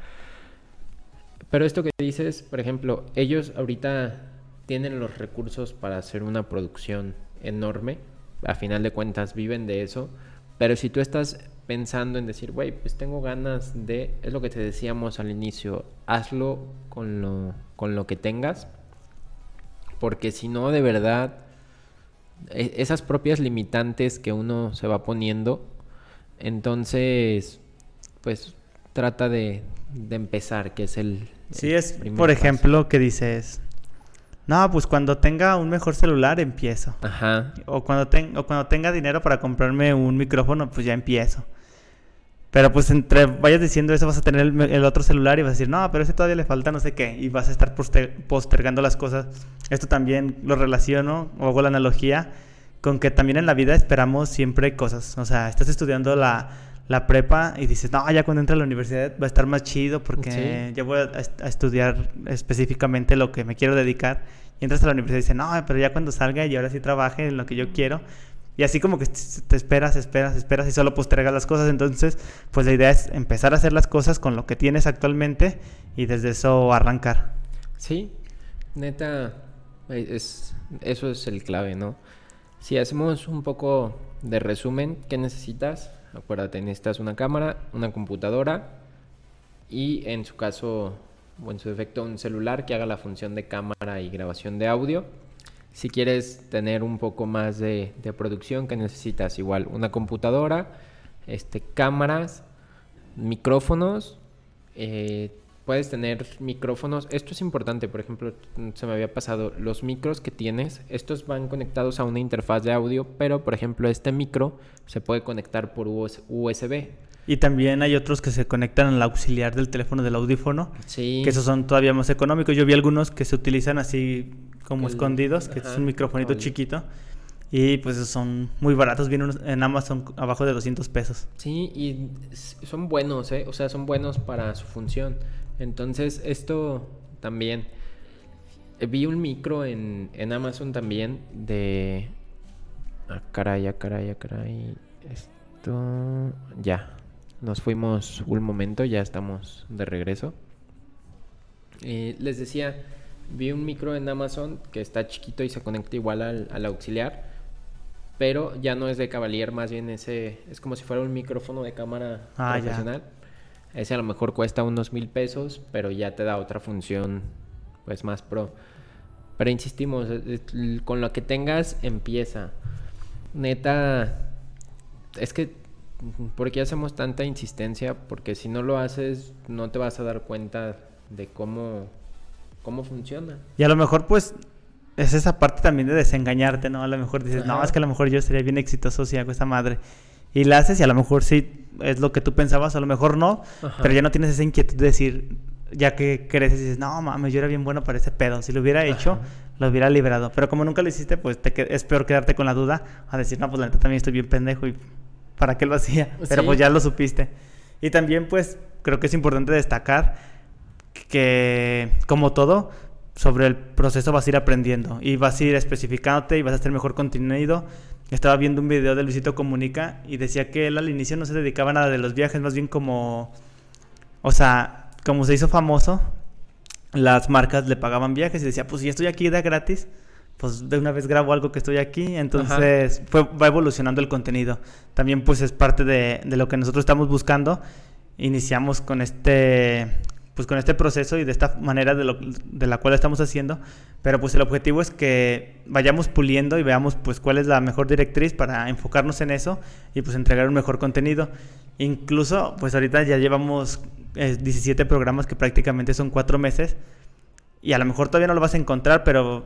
Pero esto que dices, por ejemplo, ellos ahorita tienen los recursos para hacer una producción enorme. A final de cuentas viven de eso. Pero si tú estás pensando en decir, güey, pues tengo ganas de, es lo que te decíamos al inicio, hazlo con lo, con lo que tengas. Porque si no, de verdad, e- esas propias limitantes que uno se va poniendo, entonces, pues trata de, de empezar, que es el...
Sí,
el
es, por
paso.
ejemplo, que dices, no, pues cuando tenga un mejor celular empiezo.
Ajá.
O cuando, ten- o cuando tenga dinero para comprarme un micrófono, pues ya empiezo. Pero pues entre vayas diciendo eso vas a tener el, otro celular y vas a decir, no, pero ese todavía le falta no sé qué. Y vas a estar poster- postergando las cosas. Esto también lo relaciono o hago la analogía con que también en la vida esperamos siempre cosas. O sea, estás estudiando la, la prepa y dices, no, ya cuando entre a la universidad va a estar más chido porque
Sí.
ya voy a, a estudiar específicamente lo que me quiero dedicar. Y entras a la universidad y dices, no, pero ya cuando salga y ahora sí trabaje en lo que yo quiero. Y así como que te esperas, esperas, esperas y solo postergas las cosas. Entonces, pues la idea es empezar a hacer las cosas con lo que tienes actualmente y desde eso arrancar.
Sí, neta, es, eso es el clave, ¿no? Si hacemos un poco de resumen, ¿qué necesitas? Acuérdate, necesitas una cámara, una computadora y en su caso, o en su defecto, un celular que haga la función de cámara y grabación de audio. Si quieres tener un poco más de, producción, ¿qué necesitas? Igual, una computadora, este, cámaras, micrófonos, eh, puedes tener micrófonos. Esto es importante, por ejemplo, se me había pasado, los micros que tienes, estos van conectados a una interfaz de audio, pero por ejemplo este micro se puede conectar por US- USB.
Y también hay otros que se conectan al auxiliar del teléfono del audífono,
Sí.
que esos son todavía más económicos. Yo vi algunos que se utilizan así como
El-
escondidos, que es un microfonito chiquito. Y pues son muy baratos, vienen en Amazon abajo de 200 pesos.
Sí, y son buenos, ¿eh? O sea, son buenos para su función. Entonces, esto también. eh, Vi un micro en, en Amazon también de... Ah, caray, ah, caray, ah, caray. Esto... Ya. Nos fuimos un momento, ya estamos de regreso. Eh, les decía, vi un micro en Amazon que está chiquito y se conecta igual al, al auxiliar, pero ya no es de Cavalier, más bien ese es como si fuera un micrófono de cámara
Ah, ya.
Ese a lo mejor cuesta unos mil pesos, pero ya te da otra función, pues más pro. Pero insistimos, eh, eh, con lo que tengas empieza. Neta, es que ¿por qué hacemos tanta insistencia? Porque si no lo haces, no te vas a dar cuenta de cómo, cómo funciona.
Y a lo mejor pues es esa parte también de desengañarte, ¿no? A lo mejor dices, no,
Ajá.
es que a lo mejor yo sería bien exitoso si hago esta madre. Y la haces y a lo mejor sí es lo que tú pensabas, a lo mejor no,
Ajá.
pero ya no tienes esa inquietud de decir, ya que creces y dices, no mames, yo era bien bueno para ese pedo. Si lo hubiera hecho, lo hubiera liberado. Pero como nunca lo hiciste, pues te es peor quedarte con la duda a decir, no, pues la neta también estoy bien pendejo y ¿para qué lo hacía? Pero
Sí.
pues ya lo supiste. Y también pues creo que es importante destacar que como todo, sobre el proceso vas a ir aprendiendo y vas a ir especificándote y vas a hacer mejor contenido. Estaba viendo un video de Luisito Comunica y decía que él al inicio no se dedicaba a nada de los viajes, más bien como, o sea, como se hizo famoso, las marcas le pagaban viajes y decía, pues si estoy aquí de gratis, pues de una vez grabo algo que estoy aquí, entonces fue, va evolucionando el contenido. También pues es parte de, de lo que nosotros estamos buscando. Iniciamos con este pues con este proceso y de esta manera de, lo- de la cual estamos haciendo, pero pues el objetivo es que vayamos puliendo y veamos pues cuál es la mejor directriz para enfocarnos en eso y pues entregar un mejor contenido. Incluso pues ahorita ya llevamos eh, 17 programas que prácticamente son cuatro meses y a lo mejor todavía no lo vas a encontrar, pero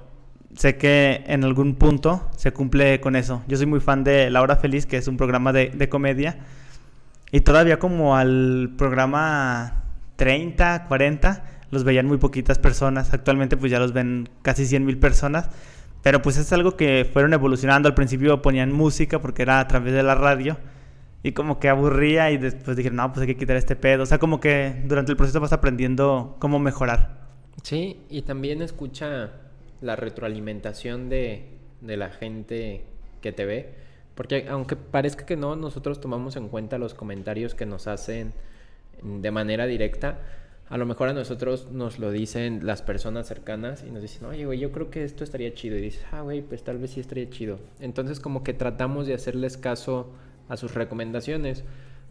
sé que en algún punto se cumple con eso. Yo soy muy fan de La Hora Feliz, que es un programa de, de comedia. Y todavía como al programa 30, 40, los veían muy poquitas personas. Actualmente pues ya los ven casi 100 mil personas. Pero pues es algo que fueron evolucionando. Al principio ponían música porque era a través de la radio. Y como que aburría y después dijeron, no, pues hay que quitar este pedo. O sea, como que durante el proceso vas aprendiendo cómo mejorar.
Sí, y también escucha la retroalimentación de, de la gente que te ve. Porque aunque parezca que no, nosotros tomamos en cuenta los comentarios que nos hacen de manera directa. A lo mejor a nosotros nos lo dicen las personas cercanas y nos dicen, oye, güey, yo creo que esto estaría chido. Y dices, ah, güey, pues tal vez sí estaría chido. Entonces como que tratamos de hacerles caso a sus recomendaciones.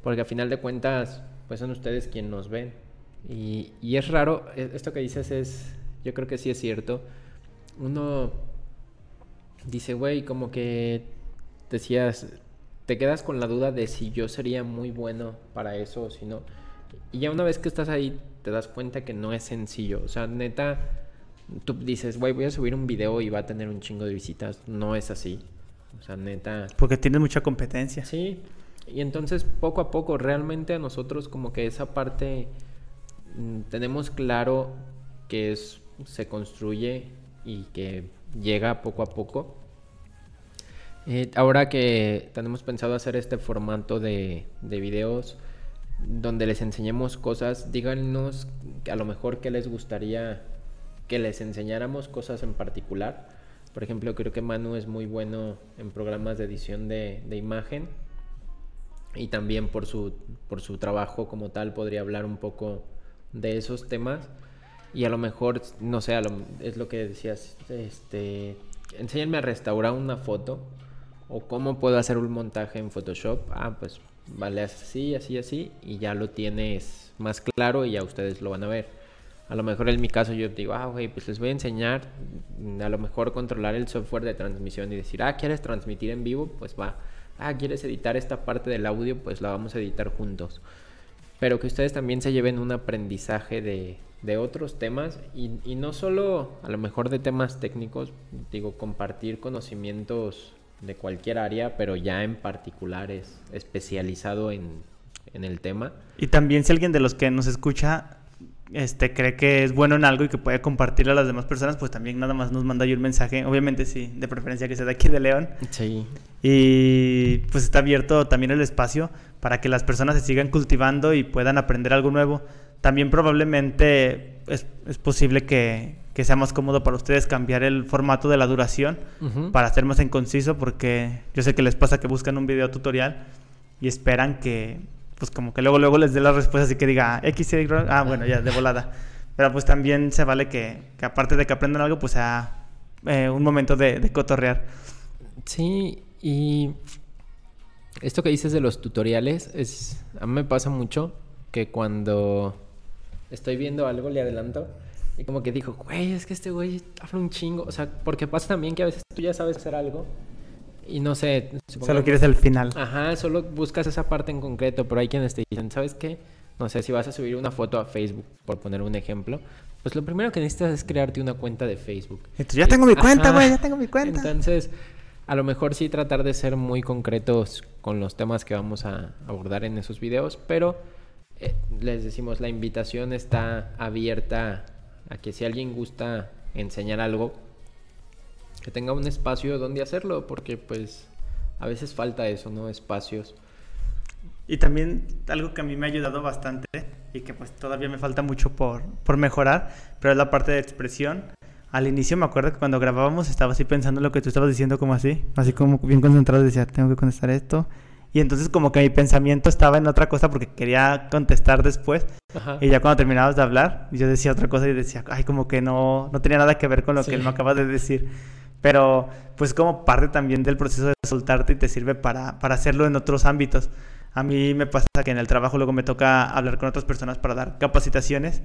Porque a final de cuentas, pues son ustedes quienes nos ven. Y, y es raro, e- esto que dices es, yo creo que sí es cierto. Uno dice, güey, como que decías, te quedas con la duda de si yo sería muy bueno para eso o si no. Y ya una vez que estás ahí, te das cuenta que no es sencillo. O sea, neta, tú dices, güey, voy a subir un video y va a tener un chingo de visitas. No es así. O sea, neta,
Porque tienes mucha competencia.
Sí, y entonces poco a poco, realmente a nosotros como que esa parte mm, tenemos claro que es, se construye y que llega poco a poco. Eh, ahora que tenemos pensado hacer este formato de, de videos donde les enseñemos cosas, díganos a lo mejor qué les gustaría que les enseñáramos cosas en particular. Por ejemplo, creo que Manu es muy bueno en programas de edición de, imagen y también por su, por su trabajo como tal podría hablar un poco de esos temas y a lo mejor, no sé, lo- es lo que decías, este, enséñenme a restaurar una foto o cómo puedo hacer un montaje en Photoshop. Ah, pues vale así, así, así y ya lo tienes más claro y ya ustedes lo van a ver. A lo mejor en mi caso yo digo, ah, güey, pues les voy a enseñar a lo mejor controlar el software de transmisión y decir, ah, ¿quieres transmitir en vivo? Pues va. Ah, ¿quieres editar esta parte del audio? Pues la vamos a editar juntos. Pero que ustedes también se lleven un aprendizaje de, de otros temas y no solo a lo mejor de temas técnicos, digo, compartir conocimientos de cualquier área, pero ya en particular es especializado en, en el tema.
Y también si alguien de los que nos escucha este, cree que es bueno en algo y que puede compartirlo a las demás personas, pues también nada más nos manda ahí un mensaje. Obviamente sí, de preferencia que sea de aquí de León.
Sí.
Y pues está abierto también el espacio para que las personas se sigan cultivando y puedan aprender algo nuevo. También probablemente es, es posible que, que sea más cómodo para ustedes cambiar el formato de la duración para hacer más en conciso porque yo sé que les pasa que buscan un video tutorial y esperan que pues como que luego luego les dé la respuesta así que diga X, Y, ah bueno ya de volada. Pero pues también se vale que, que aparte de que aprendan algo pues sea eh, un momento de, de cotorrear.
Sí, y esto que dices de los tutoriales es a mí me pasa mucho que cuando estoy viendo algo le adelanto y como que digo, güey, es que este güey habla un chingo, o sea, porque pasa también que a veces tú ya sabes hacer algo y no sé,
solo
supongamos-
quieres el final
Ajá, solo buscas esa parte en concreto, pero hay quienes te dicen, ¿sabes qué? No sé, si vas a subir una foto a Facebook, por poner un ejemplo, pues lo primero que necesitas es crearte una cuenta de Facebook.
Entonces, ya tengo mi cuenta, güey, ya tengo mi cuenta.
Entonces, a lo mejor sí tratar de ser muy concretos con los temas que vamos a abordar en esos videos, pero eh, les decimos, la invitación está abierta a que si alguien gusta enseñar algo, que tenga un espacio donde hacerlo, porque pues a veces falta eso, ¿no? Espacios.
Y también algo que a mí me ha ayudado bastante y que pues todavía me falta mucho por, por mejorar, pero es la parte de expresión. Al inicio me acuerdo que cuando grabábamos estaba así pensando en lo que tú estabas diciendo como así, así como bien concentrado, decía, tengo que contestar esto. Y entonces como que mi pensamiento estaba en otra cosa porque quería contestar después.
Ajá.
Y ya cuando terminabas de hablar, yo decía otra cosa y decía, ay, como que no, no tenía nada que ver con lo
Sí.
que él me acaba de decir. Pero pues como parte también del proceso de soltarte y te sirve para, para hacerlo en otros ámbitos. A mí me pasa que en el trabajo luego me toca hablar con otras personas para dar capacitaciones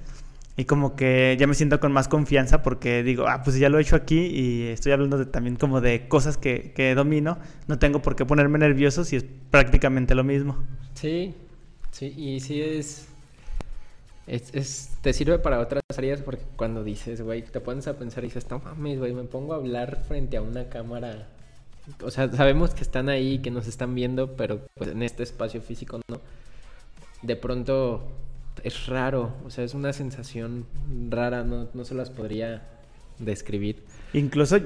y como que ya me siento con más confianza porque digo, ah, pues ya lo he hecho aquí y estoy hablando de, también como de cosas que, que domino, no tengo por qué ponerme nervioso si es prácticamente lo mismo.
Sí, sí, y sí es, es, es- te sirve para otras áreas porque cuando dices, güey, te pones a pensar y dices, no mames, güey, me pongo a hablar frente a una cámara. O sea, sabemos que están ahí, que nos están viendo, pero pues en este espacio físico no. De pronto es raro, o sea, es una sensación rara, no, no se las podría describir.
Incluso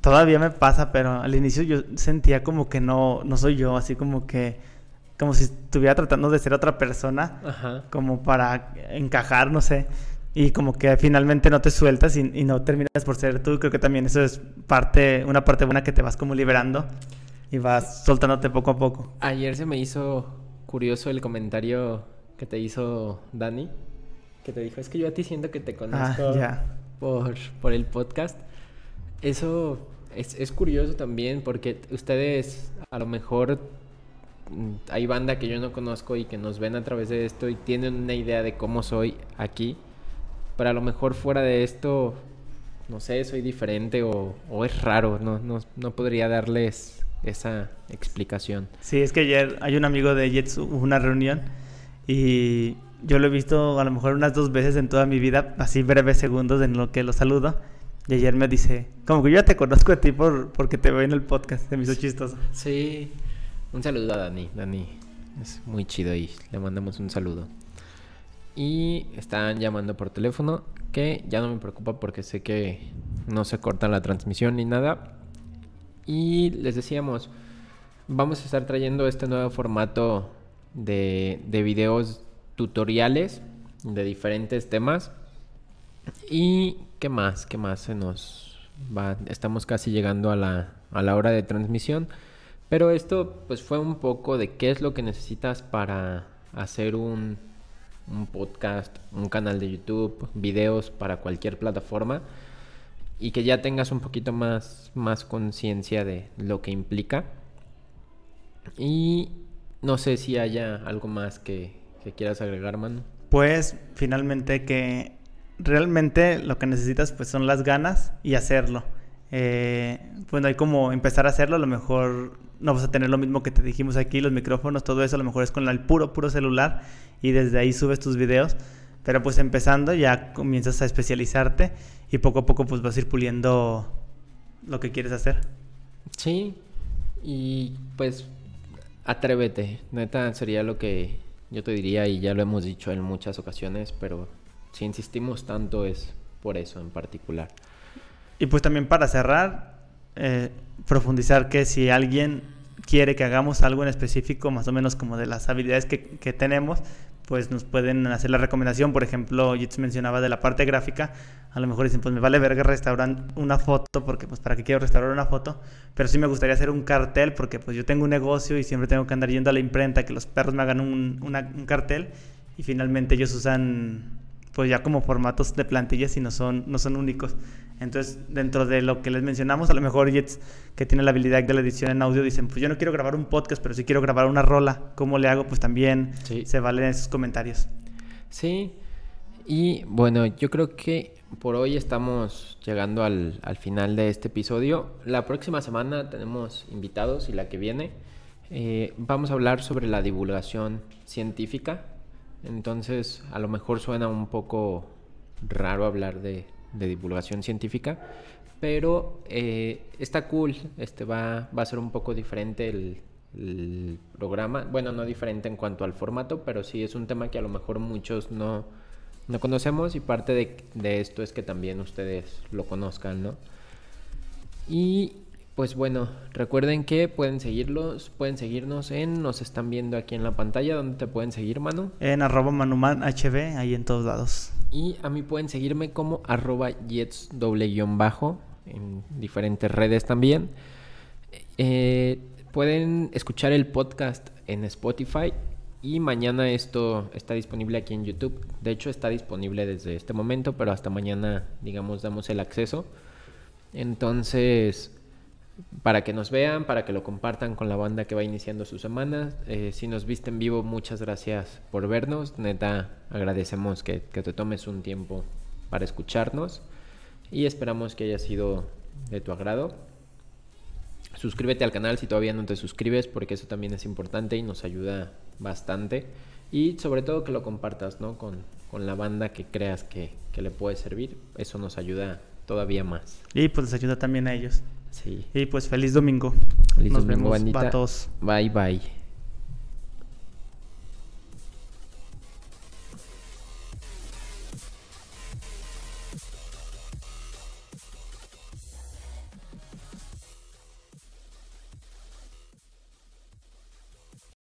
todavía me pasa, pero al inicio yo sentía como que no, no soy yo, así como que, como si estuviera tratando de ser otra persona,
Ajá.
como para encajar, no sé. Y como que finalmente no te sueltas y, y no terminas por ser tú. Creo que también eso es parte, una parte buena que te vas como liberando y vas soltándote poco a poco.
Ayer se me hizo curioso el comentario que te hizo Dani, que te dijo, es que yo a ti siento que te conozco
Ah,
por, por el podcast. Eso es, es curioso también porque ustedes a lo mejor mm, hay banda que yo no conozco y que nos ven a través de esto y tienen una idea de cómo soy aquí, pero a lo mejor fuera de esto, no sé, soy diferente o, o es raro, no, no, no podría darles esa explicación.
Sí, es que ayer hay un amigo de Jets, hubo una reunión y yo lo he visto a lo mejor unas dos veces en toda mi vida, así breves segundos en lo que lo saludo. Y ayer me dice, como que yo ya te conozco a ti por, porque te veo en el podcast, se me hizo chistoso.
Sí. Un saludo a Dani. Dani es muy chido y le mandamos un saludo. Y están llamando por teléfono, que ya no me preocupa porque sé que no se corta la transmisión ni nada. Y les decíamos, vamos a estar trayendo este nuevo formato de, de videos tutoriales de diferentes temas. ¿Y qué más? ¿Qué más se nos va? Estamos casi llegando a la, a la hora de transmisión. Pero esto pues fue un poco de qué es lo que necesitas para hacer un, un podcast, un canal de YouTube, videos para cualquier plataforma y que ya tengas un poquito más, más conciencia de lo que implica. Y no sé si haya algo más que, que quieras agregar, mano.
Pues finalmente que realmente lo que necesitas pues son las ganas y hacerlo. Eh, bueno, hay como empezar a hacerlo, a lo mejor no vas a tener lo mismo que te dijimos aquí, los micrófonos, todo eso, a lo mejor es con el puro, puro celular y desde ahí subes tus videos. Pero pues empezando ya comienzas a especializarte y poco a poco pues vas a ir puliendo lo que quieres hacer.
Sí, y pues atrévete, neta sería lo que yo te diría y ya lo hemos dicho en muchas ocasiones, pero si insistimos tanto es por eso en particular.
Y pues también para cerrar, eh, profundizar que si alguien quiere que hagamos algo en específico, más o menos como de las habilidades que, que tenemos, pues nos pueden hacer la recomendación. Por ejemplo, Jits mencionaba de la parte gráfica. A lo mejor dicen, pues me vale verga restaurar una foto, porque pues para qué quiero restaurar una foto. Pero sí me gustaría hacer un cartel, porque pues yo tengo un negocio y siempre tengo que andar yendo a la imprenta, que los perros me hagan un, un cartel. Y finalmente ellos usan pues ya como formatos de plantillas y no son, no son únicos. Entonces, dentro de lo que les mencionamos, a lo mejor Jets, que tiene la habilidad de la edición en audio, dicen, pues yo no quiero grabar un podcast, pero sí quiero grabar una rola. ¿Cómo le hago? Pues también
Sí.
se valen esos comentarios.
Sí, y bueno, yo creo que por hoy estamos llegando al, al final de este episodio. La próxima semana tenemos invitados y la que viene eh, vamos a hablar sobre la divulgación científica. Entonces, a lo mejor suena un poco raro hablar de, de divulgación científica, pero eh, está cool. Este va, va a ser un poco diferente el, el programa. Bueno, no diferente en cuanto al formato, pero sí es un tema que a lo mejor muchos no, no conocemos y parte de, de esto es que también ustedes lo conozcan, ¿no? Y pues bueno, recuerden que pueden seguirlos, pueden seguirnos en, nos están viendo aquí en la pantalla, donde te pueden seguir, Manu.
En arroba manuman hb, ahí en todos lados.
Y a mí pueden seguirme como arroba jets doble guion bajo en diferentes redes también. Eh, pueden escuchar el podcast en Spotify y mañana esto está disponible aquí en YouTube. De hecho está disponible desde este momento, pero hasta mañana, digamos, damos el acceso. Entonces, para que nos vean, para que lo compartan con la banda que va iniciando su semana. Eh, si nos viste en vivo, muchas gracias por vernos. Neta, agradecemos que, que te tomes un tiempo para escucharnos y esperamos que haya sido de tu agrado. Suscríbete al canal si todavía no te suscribes porque eso también es importante y nos ayuda bastante. Y sobre todo que lo compartas ¿no? con, con la banda que creas que, que le puede servir. Eso nos ayuda todavía más.
Y pues les ayuda también a ellos.
Sí.
Y pues feliz domingo.
Feliz
Nos
domingo,
vemos,
bandita.
vatos.
Bye bye.